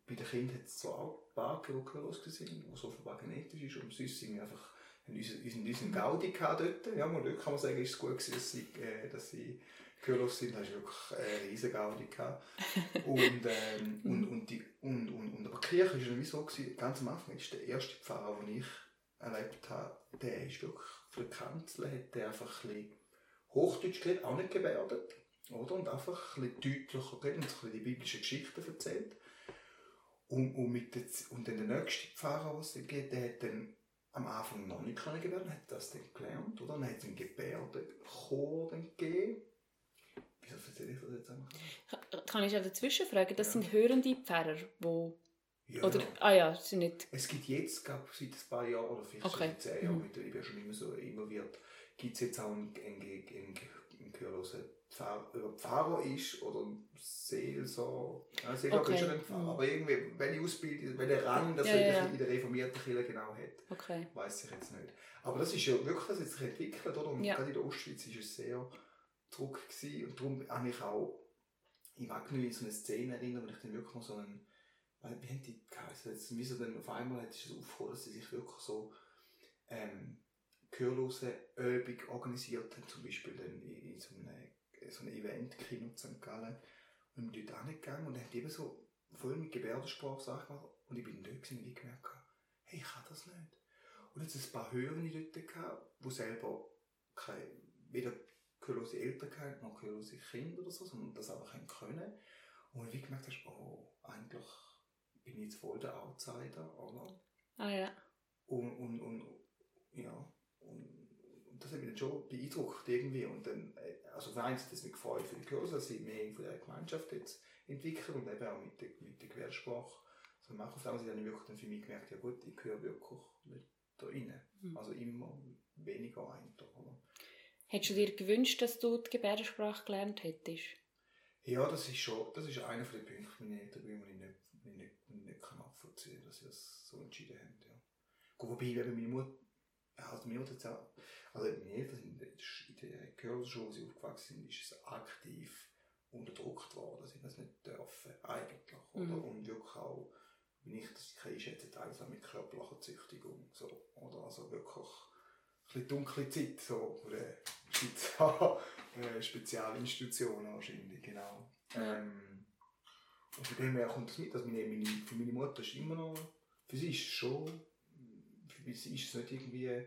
bei den Kindern hat es zwar auch ein paar Gehörlos gesehen, was offenbar genetisch ist und sonst sind wir einfach unseren, unseren, Gaudi dort. Ja, mal kann man sagen, ist es gut gewesen, dass sie, äh, dass sie gehörlos sind, da hast du wirklich eine riesige Gaudi gehabt. <laughs> Und, ähm, und, und, die, und, und, und, aber die Kirche war so, gewesen, ganz am Anfang ist der erste Pfarrer, den ich erlebt habe, der ist wirklich für die Kanzel, hat der einfach ein bisschen Hochdeutsch geredet, auch nicht gebärdet, oder? Und einfach ein bisschen deutlicher geredet und ein bisschen die biblischen Geschichten erzählt. Und, und, mit der, und dann der nächste Pfarrer, den es gibt, der hat dann am Anfang noch nicht gebärden, hat das dann gelernt, oder? Dann hat es einen Gebärdenchor gegeben Wieso erzähle ich das jetzt einfach? Kann ich ja dazwischen fragen? Das ja. sind hörende Pfarrer, wo ja. Oder, ah ja, sind nicht... Es gibt jetzt, glaube seit ein paar Jahren, oder vielleicht okay. seit zehn Jahren, mhm. ich bin schon immer so involviert, gibt es jetzt auch einen, einen, einen, einen gehörlosen Pfarrer, Pfarrer ist oder Seelsorger, ja, Seelsorger okay. ist schon ein Pfarrer, aber irgendwie, welche Ausbildung, welche Rang das ja, ja. in der reformierten Kirche genau hat, okay. weiß ich jetzt nicht. Aber das ist ja wirklich, das hat sich entwickelt, oder? Und ja. gerade in der Ostschweiz ist es sehr Druck gewesen. Und darum habe ich auch, ich mag mich an so eine Szene erinnern, wo ich dann wirklich mal so einen, wie haben die geheißen, wie so dann auf einmal hat es aufgeholt, dass sie sich wirklich so ähm, Gehörlosenübung organisiert haben, zum Beispiel dann in, in so einem, Kino St. Gallen und bin dort hingegangen und haben eben so voll mit Gebärdensprache Sachen gemacht und ich bin dort gewesen, und ich gemerkt habe, hey, ich kann das nicht. Und jetzt ein paar Hörende dort gehabt, die selber keine, weder gehörlose Eltern hatten, noch gehörlose Kinder oder so, sondern das einfach haben können. Und wie gemerkt hast, oh, eigentlich bin ich jetzt voll der Outsider, oder? Ah ja. Und, und, und ja, und das hat mich dann schon beeindruckt irgendwie. Und dann, äh, also für eins es mich gefreut für die Kurse, dass sie mehr von der Gemeinschaft jetzt entwickeln und eben auch mit der, mit der Quersprache. Also machen. Auf der anderen Seite habe ich wirklich dann für mich gemerkt, ja gut, ich gehöre wirklich nicht da rein. Mhm. Also immer weniger ein. Oder? Hättest du dir gewünscht, dass du die Gebärdensprache gelernt hättest? Ja, das ist schon, das ist einer der Punkte, meine Eltern, die ich nicht, nicht, nicht, nicht kann nachvollziehen kann, dass sie das so entschieden haben. Ja. Wobei, eben meine Mutter, also meine Mutter hat ja, also meine Eltern sind in der Gehörschule, wo sie aufgewachsen sind, ist es aktiv unterdrückt worden, sie das nicht dürfen, eigentlich, oder? Mhm. Und wirklich auch, wenn ich das einschätze, auch mit körperlicher Züchtigung, so, oder? Also wirklich ein bisschen dunkle Zeit, so, der Schweizer <laughs> äh, Spezialinstitutionen wahrscheinlich, genau. Ähm, und von dem her kommt das mit, dass meine, meine, für meine Mutter ist immer noch, für sie ist es schon, für sie ist es nicht irgendwie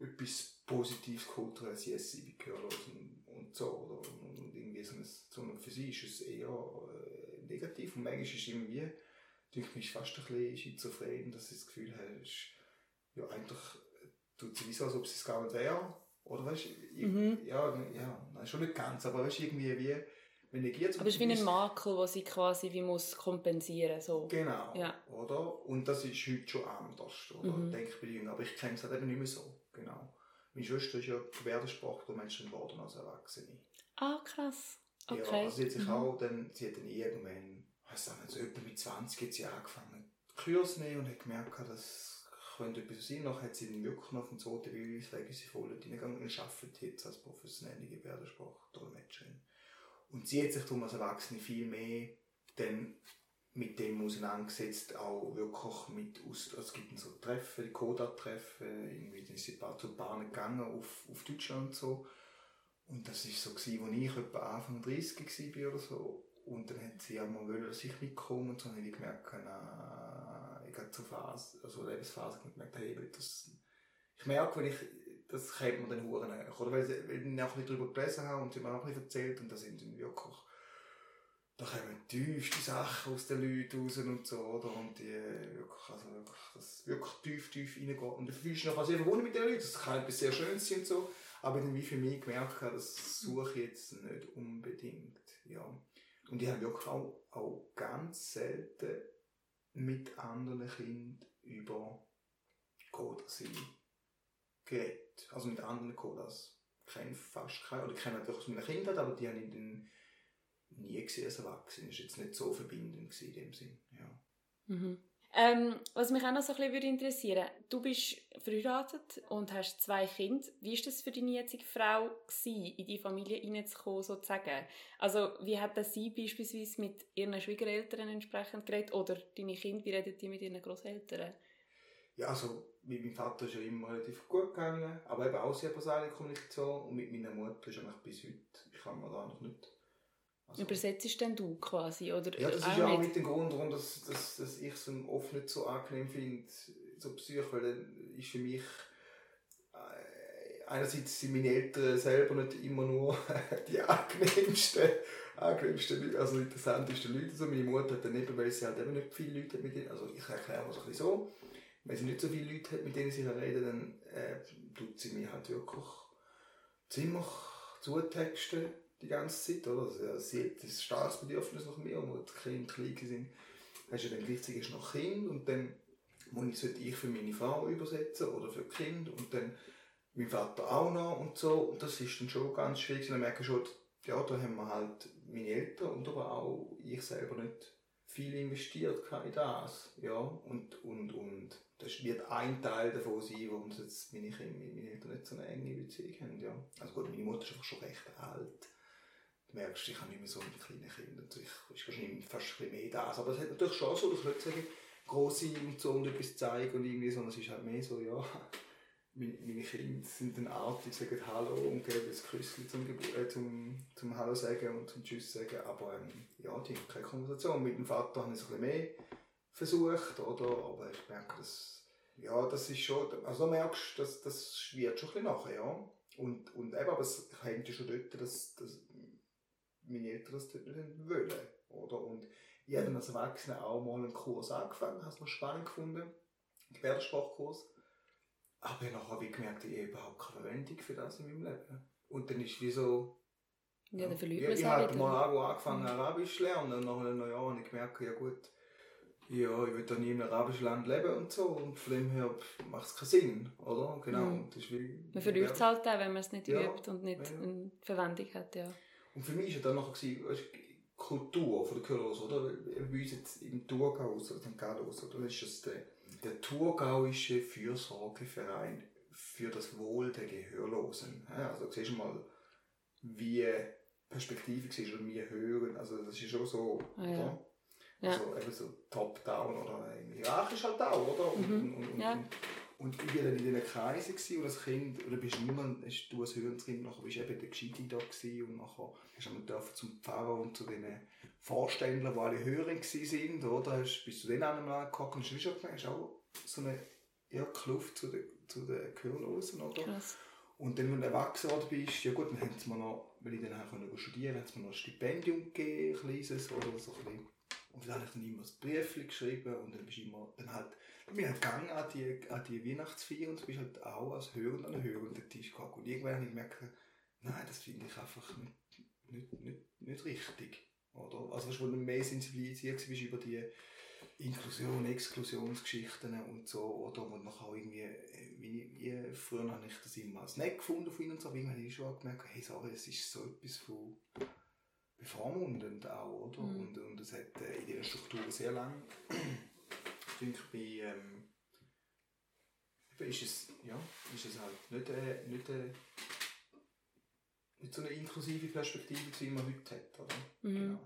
etwas Positives kulturelles Yes, ich bin gehörlos und, und so, oder? Und, und irgendwie so ein, sondern für sie ist es eher äh, negativ und manchmal ist es irgendwie, denke ich, fast ein bisschen schizophren, dass sie das Gefühl ist, ja, eigentlich tut sie so, als ob sie es gar nicht wäre. Oder weißt du, Mhm. ja, ja, nein, schon nicht ganz, aber weißt du, irgendwie wie, wenn ich jetzt Aber es ist wie ein Makel, den sie quasi wie muss kompensieren so. Genau, Ja. oder? Und das ist heute schon anders, oder? Mhm. Denke ich bei Jüngern. Aber ich kenne es halt eben nicht mehr so. Meine Schwester ist ja Menschen geworden als Erwachsene. Ah, krass. Ja, Okay. also sie hat sich Mhm. auch dann, sie hat dann irgendwann, ich auch nicht, so etwa mit 20 hat sie angefangen, Kurs zu nehmen und hat gemerkt, das könnte etwas sein. Nachher hat sie dann wirklich noch auf dem zweiten Bildungsweg ist sie voll reingegangen und arbeitet jetzt als professionelle Gebärdensprache-Dolmetscherin. Und sie hat sich darum als Erwachsene viel mehr dann mit dem auseinandergesetzt, auch wirklich mit, aus, also es gibt so Treffen, Coda-Treffen, irgendwie ist sie zu Bahnen gegangen auf, auf Deutschland und so. Und das war so, gewesen, als ich etwa Anfang 30 war oder so. Und dann hat sie einmal wollen, dass ich mitkomme und so. Dann habe ich gemerkt, na, ich habe zur Phase, also Lebensphase gemerkt, hey, das, ich merke, wenn ich, das kennt man dann Huren. Oder weil, weil ich auch bisschen darüber gelesen habe und sie mir auch bisschen erzählt und da sind dann wirklich, da kommen tiefste Sachen aus den Leuten raus und so, oder? Und die wirklich, also wirklich, das wirklich tief, tief reingeht. Und du fühlst dich noch sehr verbunden mit den Leuten. Das kann etwas sehr Schönes sein und so. Aber dann wie für mich gemerkt habe, das suche ich jetzt nicht unbedingt, ja. Und ich habe wirklich auch, auch ganz selten mit anderen Kindern über Codersee geredet. Also mit anderen Codas. Ich kenne fast keine, oder ich kenne natürlich aus meiner Kindheit, aber die habe ich dann nie gesehen als Erwachsene. Das war jetzt nicht so verbindend in dem Sinn, ja. Mhm. Ähm, was mich auch noch so ein bisschen würde interessieren, du bist verheiratet und hast zwei Kinder. Wie war das für deine jetzige Frau, gewesen, in die Familie hineinzukommen, sozusagen? Also, wie hat das sie beispielsweise mit ihren Schwiegereltern entsprechend geredet? Oder deine Kinder, wie reden die mit ihren Großeltern? Ja, also mit meinem Vater ist ja immer relativ gut gegangen, aber eben auch sehr basale Kommunikation. Und mit meiner Mutter ist eigentlich bis heute, ich kann mir da noch nicht... Also, Übersetzt denn du quasi? Oder ja, das ist ja auch mit dem Grund, warum dass, dass, dass ich es oft nicht so angenehm finde, so Psych, weil dann ist für mich äh, einerseits sind meine Eltern selber nicht immer nur <laughs> die angenehmsten, angenehmsten also interessantesten Leute. So, meine Mutter hat dann eben, weil sie halt eben nicht viele Leute hat mit denen, also ich erkläre mir so ein bisschen so, wenn sie nicht so viele Leute hat, mit denen sie reden, dann äh, tut sie mir halt wirklich ziemlich zutexten die ganze Zeit, oder? Also, sie hat das starkes Bedürfnis nach mir, und wo die Kinder klein sind, hast du dann gleichzeitig noch Kind und dann muss ich, sollte ich für meine Frau übersetzen oder für Kinder und dann mein Vater auch noch und so. Und das ist dann schon ganz schwierig. Und dann merke ich schon, ja, da haben wir halt meine Eltern und aber auch ich selber nicht viel investiert in das. Ja, und, und, und das wird ein Teil davon sein, warum jetzt meine, Kinder, meine Eltern nicht so eine enge Beziehung haben. Ja. Also gut, meine Mutter ist einfach schon recht alt. Merkst, ich habe nicht mehr so mit kleinen Kindern. Ich ist wahrscheinlich fast ein mehr das. Aber es hat natürlich schon so, dass ich nicht gross sein und so und etwas zeigen und irgendwie, sondern es ist halt mehr so, ja, meine, Kinder sind dann artig, sagen Hallo und geben ein Küsschen zum, äh, zum, zum Hallo sagen und zum Tschüss sagen. Aber ähm, ja, die haben keine Konversation. Mit dem Vater habe ich es ein bisschen mehr versucht, oder? Aber ich merke, dass, ja, das ist schon, also merkst du, das, das wird schon ein bisschen nachher, ja. Und, und eben, aber es hängt ja schon dort, dass, dass meine Eltern das nicht wollen, oder? Und ich habe dann als Erwachsener auch mal einen Kurs angefangen, habe es noch spannend gefunden, einen Gebärdensprachkurs. Aber ich habe nachher gemerkt, ich habe überhaupt keine Verwendung für das in meinem Leben. Und dann ist wie so... Ja, dann verliert ja, man es Ich habe wieder. mal auch angefangen Arabisch zu lernen und nach einem Jahr habe ich gemerkt, ja gut, ja, ich will da nie im arabischen Land leben und so und von dem her macht es keinen Sinn, oder? Genau. Mhm. Das ist wie, Man verliert es halt auch, wenn man es nicht Ja, übt und nicht ja. eine Verwendung hat, ja. Und für mich war dann du, Kultur von der Kühlhose, oder? Bei uns jetzt im Thurgau oder St. Gallos, oder? ist es der, der Thurgauische Fürsorgeverein für das Wohl der Gehörlosen. Also siehst du mal, wie Perspektive war und wie hören, also das ist schon so, Ah, ja. oder? Ja. Also eben so top-down oder hierarchisch halt auch, oder? Und, Mhm. und, und, Ja. Und, ich war dann in diesen Kreisen gewesen, und als Kind, oder bist niemand, hast du als Hörenskind, nachher bist du eben der Gescheite da gewesen, und nachher hast du dürfen zum Pfarrer und zu den Vorständlern, die alle Hörer sind, oder? Hast, bist du denen angeguckt und hast du schon gemerkt, hast auch so eine ja, Kluft zu den, zu den Gehörlosen, oder? Krass. Und dann, wenn du erwachsen bist, ja gut, dann haben sie mir noch, weil ich dann studieren konnte, haben sie mir noch ein Stipendium gegeben, ein kleines, oder so ein bisschen. Und dann habe ich dann immer ein Briefchen geschrieben und dann bist du immer, dann halt, dann bin gegangen an die, an die Weihnachtsfeier und du bist halt auch als Hörender an den hörenden Tisch gegangen. Und irgendwann habe ich gemerkt, nein, das finde ich einfach nicht, nicht, nicht, nicht richtig. Oder? Also, du, wo du mehr sensibilisiert bist über die Inklusion, Exklusionsgeschichten und so, oder wo noch auch irgendwie, äh, wie, wie früher habe ich das immer als nett gefunden von ihnen und so, aber irgendwann habe ich schon gemerkt, hey, sorry, es ist so etwas von bevormundend auch, oder? Mhm. Und, und es hat äh, in dieser Struktur sehr lang, ich denke, bei, ähm, ist es, ja, ist es halt nicht, äh, nicht, äh, nicht so eine inklusive Perspektive, wie man heute hat, oder? Mhm. Genau.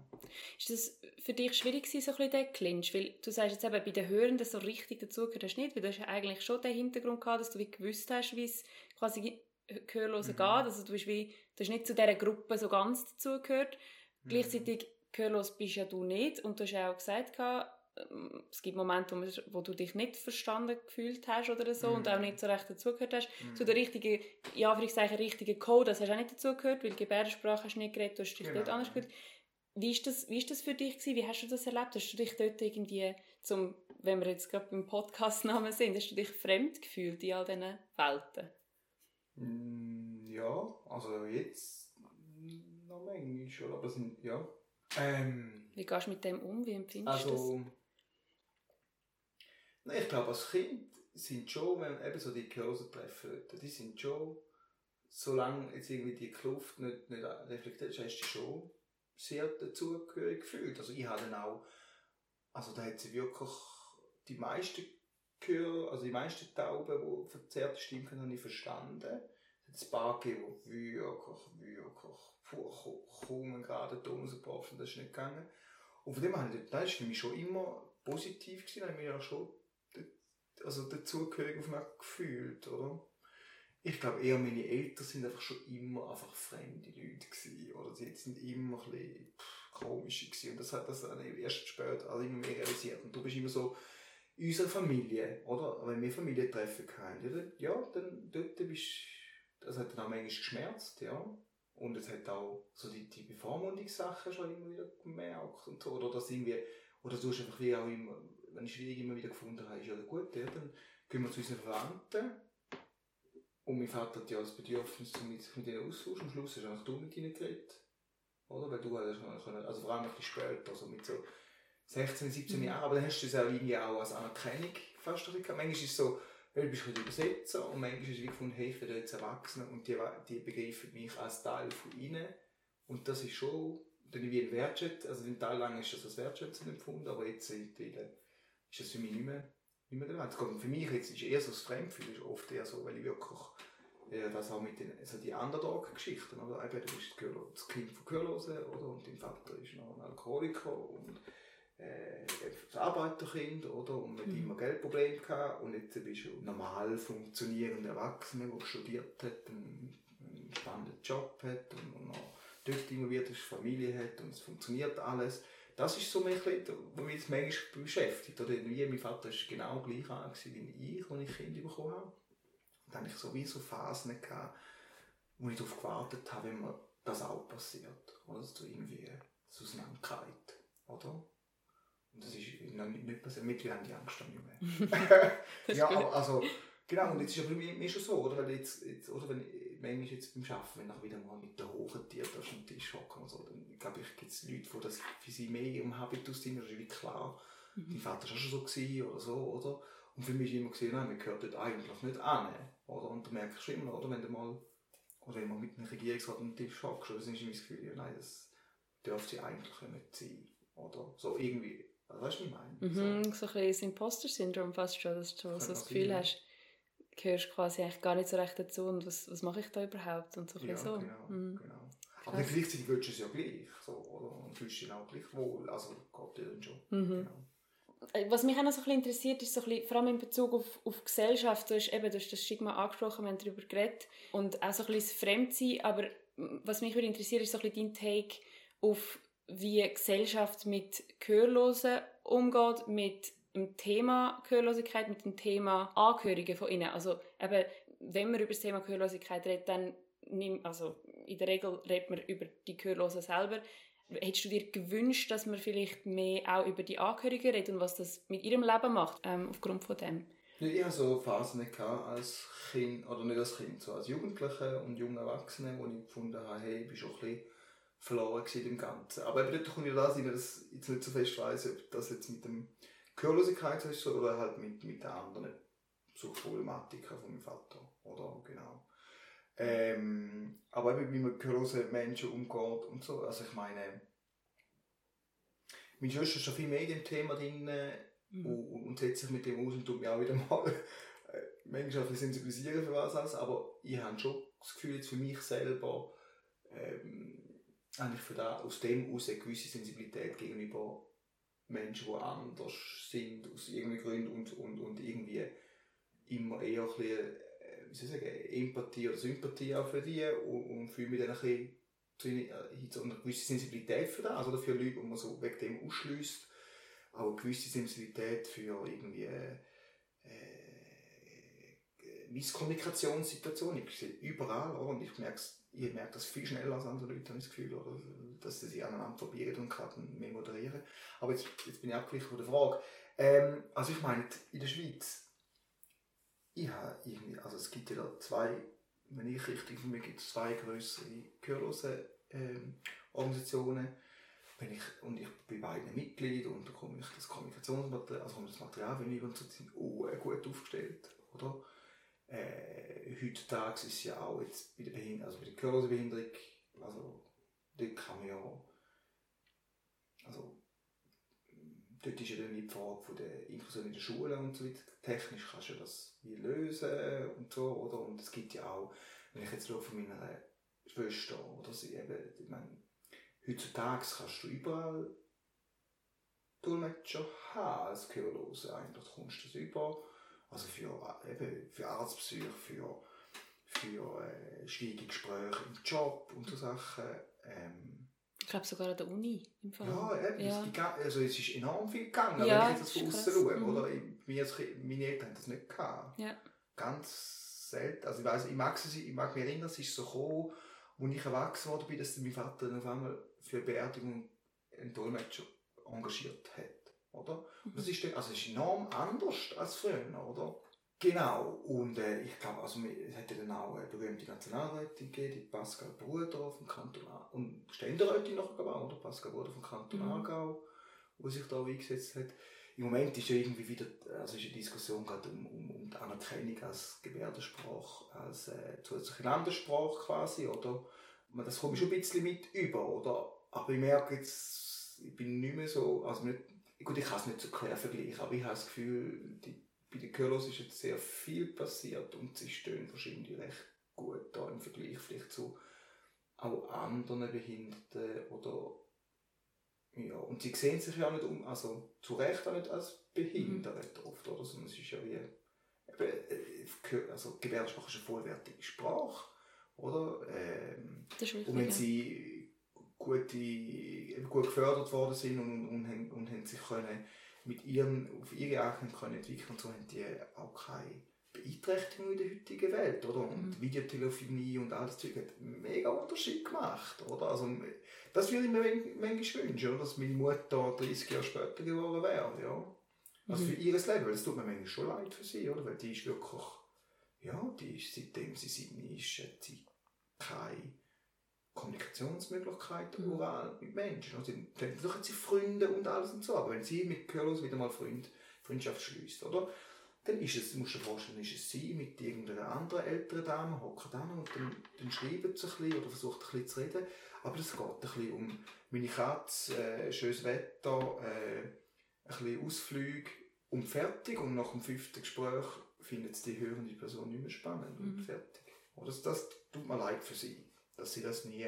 Ist das für dich schwierig gewesen, so ein bisschen der Clinch? Weil du sagst jetzt eben, bei den Hörenden so richtig dazugehört hast nicht, weil du hast ja eigentlich schon den Hintergrund gehabt, dass du wie gewusst hast, wie es quasi Gehörlosen Mhm. geht. Also du bist wie, du hast nicht zu dieser Gruppe so ganz dazugehört. Mhm. Gleichzeitig gehörlos bist ja du nicht und du hast ja auch gesagt, ähm, es gibt Momente, wo, du dich nicht verstanden gefühlt hast oder so und Mhm. auch nicht so recht dazugehört hast. Mhm. Zu der richtigen, in Anführungszeichen, richtigen Code, das hast du auch nicht dazugehört, weil Gebärdensprache hast du nicht geredet, du hast dich Genau. dort anders gefühlt. Wie ist, das, wie ist das für dich gewesen? Wie hast du das erlebt? Hast du dich dort irgendwie, zum, wenn wir jetzt gerade beim Podcast-Namen sind, hast du dich fremd gefühlt in all diesen Welten? Mm, Ja, also jetzt noch manchmal schon, aber sind, ja. Ähm, Wie gehst du mit dem um? Wie empfindest du also, nein, ich glaube, als Kind sind schon, wenn eben so die Gehörlosen treffen, die sind schon, solange jetzt irgendwie die Kluft nicht, nicht reflektiert ist, hast du schon sehr dazugehörig gefühlt. Also ich habe dann auch, also da hat sie wirklich die meisten Gehör, also die meisten Tauben, die verzerrte Stimmen können, habe ich verstanden. Gegeben, die wirklich, wirklich puh, kaum einen geraden Ton haben, das ist nicht gegangen. Und von dem her, das war für mich schon immer positiv gewesen, habe ich mich ja schon also dazugehörig auf mich gefühlt, oder? Ich glaube eher, meine Eltern sind einfach schon immer einfach fremde Leute gewesen, oder sie sind immer ein bisschen pff, komisch gewesen. Und das hat das erst später also immer mehr realisiert. Und du bist immer so, unsere Familie, oder? Wenn wir Familientreffen hatten, ja, dann- ja, dann dort bist das hat dann auch manchmal geschmerzt, ja. Und es hat auch so die, die Bevormundungssachen schon immer wieder gemerkt und so. Oder das irgendwie, oder du hast einfach wie auch immer, wenn ich schwierig immer wieder gefunden habe, ist ja gut, ja, dann gehen wir zu unseren Verwandten. Und mein Vater hat ja das Bedürfnis, um mit, mit ihnen auszutauschen. Am Schluss hast auch du mit ihnen geredet. Oder? Weil du hast können, also vor allem ein bisschen später, also mit so 16, 17 Mhm. Jahren, aber dann hast du es auch irgendwie auch als Anerkennung fast gehabt. Manchmal ist es so, weil du bist Übersetzer und manchmal es wie gefunden, hey, ich bin jetzt erwachsen und die, die begreifen mich als Teil von ihnen. Und das ist schon dann wie ein Wertschätzen, also den Teil lang ist das als Wertschätzen empfunden, aber jetzt ist das für mich nicht mehr, nicht mehr Wert. Für mich jetzt ist eher so das Fremdgefühl, ist oft eher so, weil ich wirklich ja, das auch mit den, also die Underdog-Geschichten, oder? Eben, du bist das Kind von Gehörlosen, oder? Und dein Vater ist noch ein Alkoholiker und äh, das Arbeiterkind, oder? Und mit Mhm. immer Geldprobleme gehabt. Und jetzt bist du ein normal funktionierender Erwachsener, der studiert hat, einen, einen spannenden Job hat und, und noch dort involviert ist, Familie hat und es funktioniert alles. Das ist so ein bisschen, was mich manchmal beschäftigt. Oder wie mein Vater ist genau gleich wie ich, als ich Kind bekommen habe. Und dann hatte ich so wie so Phasen gehabt, wo ich darauf gewartet habe, wenn mir das auch passiert. Oder dass du irgendwie auseinandergeht. Oder? Und das ist noch nicht, passiert. Mittlerweile haben die Angst mehr. <laughs> <laughs> Das ja, ist aber, also, genau. Und jetzt ist aber bei mir schon so, oder? Weil jetzt, jetzt, oder wenn ich, manchmal jetzt beim Arbeiten, wenn ich wieder mal mit den hohen Tieren auf dem Tisch hocken und so, dann glaube ich, gibt es Leute, die das für sie mehr im Habitus sind. Das ist wie klar. Mhm. Dein Vater war auch schon so gewesen, oder so, oder? Und für mich war immer gesehen, nein, man gehört dort eigentlich nicht an. Oder? Und du merkst schon immer, oder? Wenn du mal, oder wenn man mit einem Regierungsrat am Tisch hockst, dann ist immer das Gefühl, ja, nein, das dürfte sie eigentlich nicht sein. Oder? So irgendwie, also, weißt du, was ich meine? Mhm, so ein bisschen das Imposter-Syndrom fast schon, dass du so das Gefühl sein, hast, gehörst quasi eigentlich gar nicht so recht dazu und was, was mache ich da überhaupt und so ein Ja, so. genau, Mhm. genau. Aber dann gleichzeitig willst du es ja gleich, so, oder? Und fühlst dich auch gleich wohl, also geht dir dann schon. Mhm. Genau. Äh, Was mich auch noch so ein bisschen interessiert, ist so ein bisschen, vor allem in Bezug auf, auf Gesellschaft, du hast eben du hast das Stigma angesprochen, wir haben darüber geredet und auch so ein bisschen das Fremdsein, aber was mich würde interessieren, ist so ein bisschen dein Take auf, wie Gesellschaft mit Gehörlosen umgeht, mit dem Thema Gehörlosigkeit, mit dem Thema Angehörigen von ihnen. Also eben, wenn man über das Thema Gehörlosigkeit redet, dann nimm, also in der Regel redet man über die Gehörlosen selber. Hättest du dir gewünscht, dass man vielleicht mehr auch über die Angehörigen redet und was das mit ihrem Leben macht, ähm, aufgrund von dem? Ich hatte so Phasen als Kind, oder nicht als Kind, so als Jugendliche und junger Erwachsene, wo ich gefunden habe, hey, ich bin schon ein bisschen verloren gewesen im Ganzen. Aber eben dort kommt wieder das rein, dass ich jetzt nicht so fest weiss, ob das jetzt mit dem Gehörlosigkeit ist so, oder halt mit, mit den anderen Suchtproblematiken von meinem Vater. Oder genau. Ähm, aber eben, wie man gehörlosen Menschen umgeht und so. Also ich meine, meine Schwester ist schon viel mehr in dem Thema drin Mhm. und, und setzt sich mit dem aus und tut mich auch wieder mal <laughs> äh, manchmal sensibilisieren für was alles, aber ich habe schon das Gefühl, jetzt für mich selber ähm, eigentlich für da, aus dem aus eine gewisse Sensibilität gegenüber Menschen, die anders sind, aus irgendeinen Gründen und, und, und irgendwie immer eher ein bisschen, äh, wie soll ich sagen, Empathie oder Sympathie auch für die und, und fühle mich dann ein bisschen zu äh, so eine gewisse Sensibilität für das, also dafür Leute, die man so wegen dem ausschließt, auch eine gewisse Sensibilität für irgendwie äh, äh, Misskommunikationssituationen. Ich sehe überall, oder? und ich merke ich merke das viel schneller als andere Leute, habe ich das Gefühl, oder? dass sie sich aneinander probieren und gerade mehr moderieren. Aber jetzt, jetzt bin ich abgeglichen von der Frage. Ähm, also ich meine, in der Schweiz, ich habe irgendwie, also es gibt ja da zwei, wenn ich richtig informiert gibt es zwei größere gehörlose ähm, Organisationen. Wenn ich, und ich bin bei beiden Mitglied und da komme ich das Kommunikationsmaterial, also das Material für mich und so, sind oh, gut aufgestellt, oder? Äh, heutzutage ist ja auch jetzt bei der Behinderung, also bei der Behinderung, also dort kann man ja, also dort ist ja dann die Frage von der Inklusion in der Schule und so weiter. Technisch kannst du das wie lösen und so, oder? Und es gibt ja auch, wenn ich jetzt von meiner Schwester, oder sie eben, ich meine, heutzutage kannst du überall Dolmetscher haben als Gehörlose eigentlich. Du kommst das über, also für, eben, für Arztbesuche, für, für äh, schwierige Gespräche im Job und so Sachen. Ähm, Ich glaube sogar an der Uni im Fall. ja, eben, Ja. Es, also es ist enorm viel gegangen, Ja, wenn ich jetzt das von außen schaue. Mhm. Oder? Meine Eltern haben das nicht gehabt. Ja. Ganz selten. Also ich, weiss, ich, mag, ich mag mich erinnern, es ist so gekommen, als ich erwachsen worden bin, dass mein Vater auf einmal für eine Beerdigung einen Dolmetscher engagiert hat. Oder? Und das ist, also ist enorm anders als früher, oder? Genau, und äh, ich glaube, also, es hätte dann auch eine berühmte Nationalrätin gegeben, die Pascal Bruder vom Kanton Aargau, und Ständerätin noch, auch, oder? Pascal Bruder vom Kanton Mhm. Aargau, die sich da eingesetzt hat. Im Moment ist ja irgendwie wieder, also ist eine Diskussion gerade um, um, um die Anerkennung als Gebärdensprache, als äh, zusätzliche Landessprache quasi, oder? Das komme ich schon ein bisschen mit über, oder? Aber ich merke jetzt, ich bin nicht mehr so, also nicht, gut, ich kann es nicht so klar vergleichen, aber ich habe das Gefühl, die, bei den Curlos ist jetzt sehr viel passiert und sie stehen wahrscheinlich recht gut da im Vergleich vielleicht zu auch anderen Behinderten oder ja, und sie sehen sich ja nicht um, also zu Recht auch nicht als behindert mhm. oft, oder? Sondern es ist ja wie, eben, äh, also Gebärdensprache ist eine vollwertige Sprache, oder? Ähm, das ist und wenn sie gute, gut gefördert worden sind und, und, und, und haben sich können mit ihren, auf ihre Art können entwickeln und so haben die auch keine Beeinträchtigung in der heutigen Welt, oder? Und mhm. Videotelefonie und all das Zeug hat einen mega Unterschied gemacht, oder? Also, das würde ich mir manchmal wünschen, oder? Dass meine Mutter 30 Jahre später geworden wäre, ja. Also mhm. für ihr Leben, weil es tut mir manchmal schon leid für sie, oder? Weil die ist wirklich, ja, die ist, seitdem sie sieben ist, hat sie keine Kommunikationsmöglichkeit mhm. oral mit Menschen. Also, dann hat sie Freunde und alles und so, aber wenn sie mit Gehörlos wieder mal Freund, Freundschaft schließt, oder? Dann ist es, musst du dir vorstellen, ist es sie mit irgendeiner anderen älteren Dame, hockt dann und dann, dann schreibt sie ein bisschen oder versucht ein bisschen zu reden. Aber es geht ein bisschen um meine Katze, äh, schönes Wetter, äh, ein bisschen Ausflüge und fertig. Und nach dem fünften Gespräch findet die hörende Person nicht mehr spannend mhm. und fertig. Oder das, das tut mir leid für sie, dass sie das nie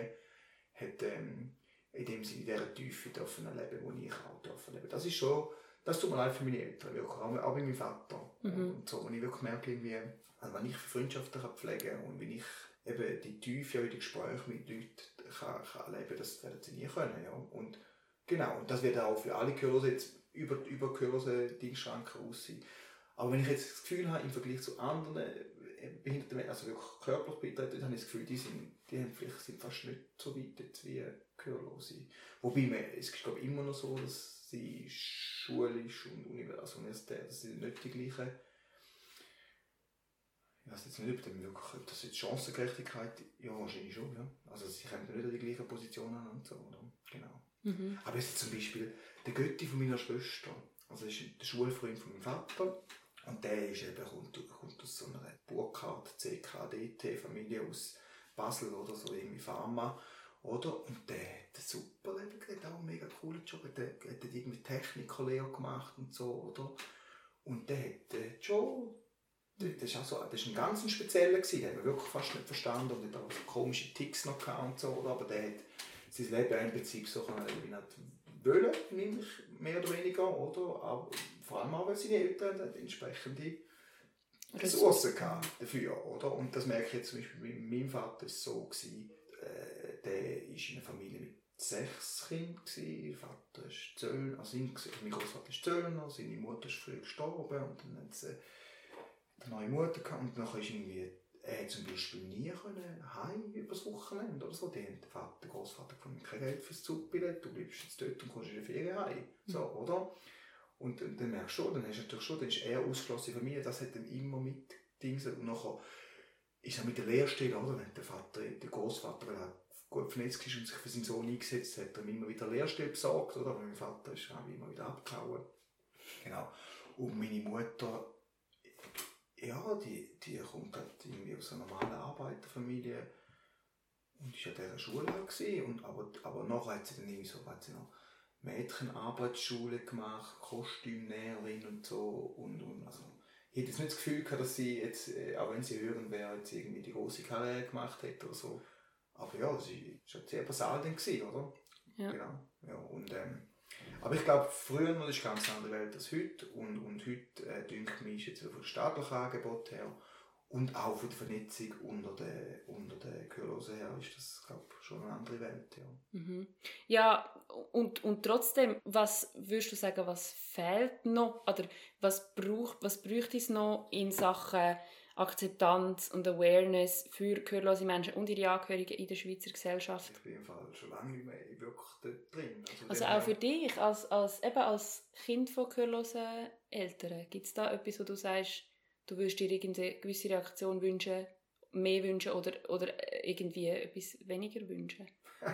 hätte, ähm, in dem Sinne in dieser Tiefe dürfen leben, wo ich auch dürfen leben. Das ist schon das tut mir leid für meine Eltern, wirklich. Auch, bei meinem Vater. Mhm. Und so, und ich wirklich merke, irgendwie, also wenn ich Freundschaften kann pflegen kann und wenn ich eben die Tiefe in den Gesprächen mit Leuten kann, kann erleben das werden sie nie können. Ja. Und genau, und das wird auch für alle Gehörlose jetzt über, über gehörlose Dienstschranken aussehen. Aber wenn ich jetzt das Gefühl habe, im Vergleich zu anderen äh, behinderten also wirklich körperlich behindert, habe ich das Gefühl, die sind, die haben vielleicht, sind fast nicht so weit jetzt wie Gehörlose. Wobei, man, es ist glaube ich immer noch so, dass sie schulisch und Universität, also das sind nicht die gleichen. Ich weiß jetzt nicht, ob, dem wirklich, ob das jetzt Chancengerechtigkeit, ja wahrscheinlich schon, ja. Also sie kommen nicht an die gleichen Positionen und so, oder? Genau. Mhm. Aber jetzt zum Beispiel der Götti von meiner Schwester, also ist der Schulfreund von meinem Vater und der ist eben, kommt, kommt aus so einer Burkhardt, CKDT Familie aus Basel oder so, irgendwie Pharma. Oder? Und der hat ein super Leben gehabt, auch einen mega coolen Job. Der hat, hat irgendwie Technikerlehre gemacht und so, oder? Und der hat äh, schon, das war so, das ein ganz spezieller gewesen, den hat wirklich fast nicht verstanden und hat auch so komische Ticks noch gehabt und so, oder? Aber der hat sein Leben im Prinzip so können, wie nicht wollen, nämlich mehr oder weniger, oder? Aber vor allem auch, weil seine Eltern entsprechende Ressourcen dafür, oder? Und das merke ich jetzt zum Beispiel bei meinem Vater ist so gewesen, äh, der war in einer Familie mit sechs Kindern. Ihr Vater ist Zöllner, also mein Großvater ist Zöllner, seine Mutter ist früh gestorben und dann hat sie eine neue Mutter gehabt und dann ist irgendwie er zum Beispiel nie können heim über das Wochenende oder so. Die haben der, Vater, Großvater gefunden, kein Geld fürs Zugbillett, du bleibst jetzt dort und kommst in die Ferien heim. So, mhm. oder? Und dann merkst du schon, dann hast du natürlich schon, dann ist er ausgeschlossene Familie, das hat dann immer mit Dings und nachher ist auch mit der Lehrstelle, oder? Wenn der Vater, der Großvater, der gut vernetzt ist und sich für seinen Sohn eingesetzt hat, hat er ihm immer wieder Lehrstelle besorgt, oder? Mein Vater ist auch immer wieder abgehauen. Genau. Und meine Mutter, ja, die, die kommt halt irgendwie aus einer normalen Arbeiterfamilie und ist an dieser Schule gewesen. Und, aber, aber nachher hat sie dann irgendwie so, hat sie noch Mädchenarbeitsschule gemacht, Kostümnäherin und so und, und also ich hätte jetzt nicht das Gefühl gehabt, dass sie jetzt, äh, auch wenn sie hören wäre, jetzt irgendwie die große Karriere gemacht hätte oder so. Aber ja, sie war sehr basal dann, gewesen, oder? Ja. Genau. Ja, und, ähm, aber ich glaube, früher war es eine ganz andere Welt als heute. Und, und heute, äh, denke ich, ist jetzt von staatlichen Angebot her und auch von der Vernetzung unter den, unter den Gehörlosen her ist das, glaube ich, schon eine andere Welt. Ja, mhm. ja und, und trotzdem, was würdest du sagen, was fehlt noch? Oder was, braucht, was bräuchte es noch in Sachen Akzeptanz und Awareness für gehörlose Menschen und ihre Angehörigen in der Schweizer Gesellschaft? Ich bin im Fall schon lange nicht mehr wirklich dort drin. Also, also auch für dich, als, als, eben als Kind von gehörlosen Eltern, gibt es da etwas, wo du sagst, du würdest dir irgendeine gewisse Reaktion wünschen, mehr wünschen oder, oder irgendwie etwas weniger wünschen? <laughs>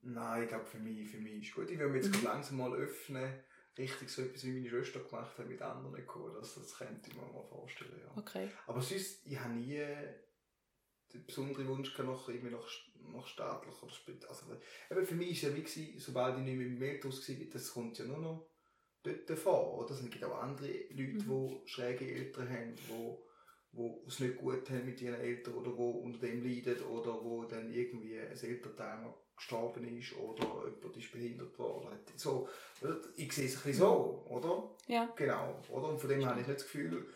Nein, ich glaube, für mich, für mich ist gut. Ich will mich jetzt <laughs> langsam mal öffnen, richtig so etwas, wie meine Schwester gemacht hat, mit anderen kommen. Das, das könnte ich mir mal vorstellen, ja. Okay. Aber sonst, ich habe nie den besonderen Wunsch noch irgendwie noch, noch staatlich oder also, eben für mich war es ja wie gewesen, sobald ich nicht mehr im Metros war, das kommt ja nur noch vor, oder? Es gibt auch andere Leute, mhm. die schräge Eltern haben, die wo es nicht gut haben mit ihren Eltern oder wo unter dem leiden oder wo dann irgendwie ein Elternteil gestorben ist oder jemand ist behindert worden. So, ich sehe es ein bisschen so, oder? Ja. Genau, oder? Und von dem habe ich nicht das Gefühl,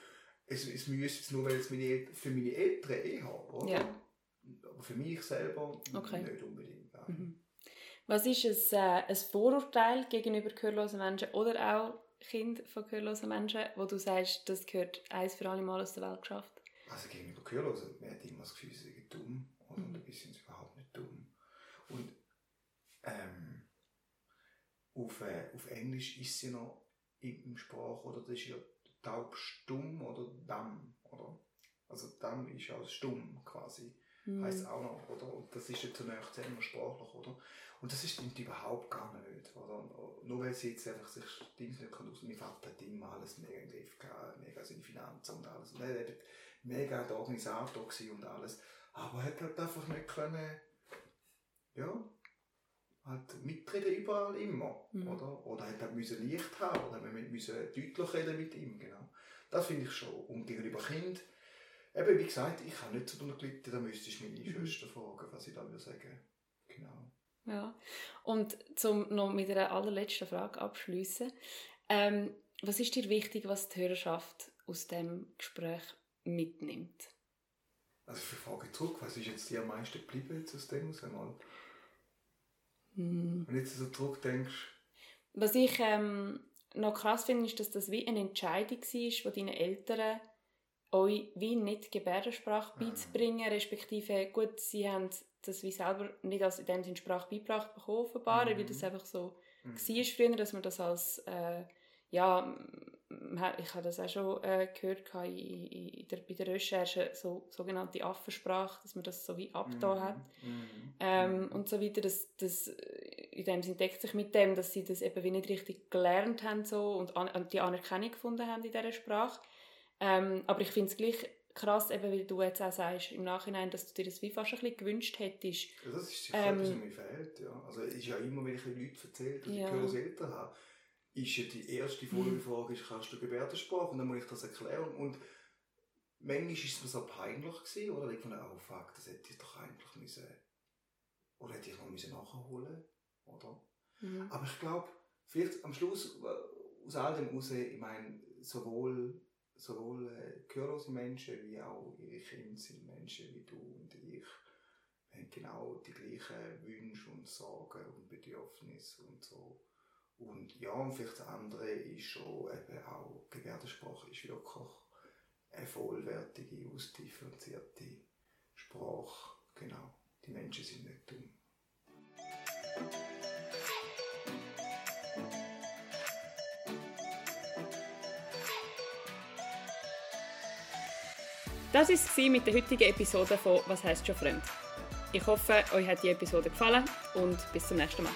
es, es müsste jetzt nur, weil es meine, für meine Eltern eh haben, oder? Ja. Aber für mich selber Okay. nicht unbedingt. Mhm. Was ist ein, äh, ein Vorurteil gegenüber gehörlosen Menschen oder auch Kind von gehörlosen Menschen, wo du sagst, das gehört eins für alle Mal aus der Welt geschafft? Also gegenüber Gehörlosen, man hat immer das Gefühl, sie sind dumm. Oder? Mhm. Dabei sind sie überhaupt nicht dumm. Und ähm, auf, äh, auf Englisch ist sie noch im, Sprach, oder das ist ja taub stumm oder dumm, oder? Also dumm ist ja stumm quasi, Mhm. heisst auch noch, oder? Und das ist ja zunächst immer sprachlich, oder? Und das ist überhaupt gar nicht, oder? Und Nur weil sie jetzt einfach sich Dinge nicht kann aus mein Vater hat immer alles mega im Griff gehabt, mega seine Finanzen und alles. Und er war mega der Organisator und alles. Aber er hat halt einfach nicht können, ja, halt mitreden überall immer, Mhm. oder? Oder hat halt müssen Licht haben, oder wir müssen deutlich reden mit ihm, genau. Das finde ich schon. Und gegenüber Kind, eben wie gesagt, ich habe nicht so drunter gelitten, da müsstest du meine Mhm. Schwester fragen, was ich da würde sagen. Genau. Ja. Und zum noch mit einer allerletzten Frage abschließen. Ähm, was ist dir wichtig, was die Hörerschaft aus dem Gespräch mitnimmt? Also für Frage zurück, was ist jetzt dir am meisten geblieben jetzt aus dem aus einmal? Hm. Wenn du jetzt so zurückdenkst, Was ich ähm, noch krass finde, ist, dass das wie eine Entscheidung war, von deinen Eltern euch wie nicht Gebärdensprache Mhm. beizubringen, respektive, gut, sie haben das wie selber nicht als in dem Sinne Sprache beigebracht bekommen, offenbar, Mhm. weil das einfach so mhm. war früher, dass man das als, äh, ja, ich habe das auch schon äh, gehört in, in, der, bei der Recherche, so sogenannte Affensprache, dass man das so wie abgetan hat. Mhm. Ähm, Mhm. und so weiter, das, das, äh, in dem Sinn deckt sich mit dem, dass sie das eben wie nicht richtig gelernt haben so, und an, an die Anerkennung gefunden haben in dieser Sprache. Ähm, aber ich finde es gleich krass, eben, weil du jetzt auch sagst im Nachhinein, dass du dir das wie fast ein bisschen gewünscht hättest. Ja, das ist sicher Ähm, etwas, was mir fehlt. Ja. Also, es ist ja immer, wenn ich den Leuten erzähle, dass Ja. ich gehöre Eltern habe, ist ja die erste Folgefrage, ist, kannst du Gebärdensprache? Und dann muss ich das erklären. Und manchmal war es mir so peinlich, gewesen, oder? Ich fand, oh fuck, das hätte ich doch eigentlich müssen, oder hätte ich noch müssen nachholen oder? Mhm. Aber ich glaube, vielleicht am Schluss, äh, aus all dem heraus, ich meine, sowohl, sowohl äh, gehörlose Menschen wie auch ihre Kinder sind Menschen wie du und ich. Wir haben genau die gleichen Wünsche und Sorgen und Bedürfnisse und so. Und ja, und vielleicht das andere ist schon eben auch, Gebärdensprache ist wirklich eine vollwertige, ausdifferenzierte Sprache. Genau, die Menschen sind nicht dumm. Das war es mit der heutigen Episode von «Was heißt schon fremd?». Ich hoffe, euch hat die Episode gefallen und bis zum nächsten Mal.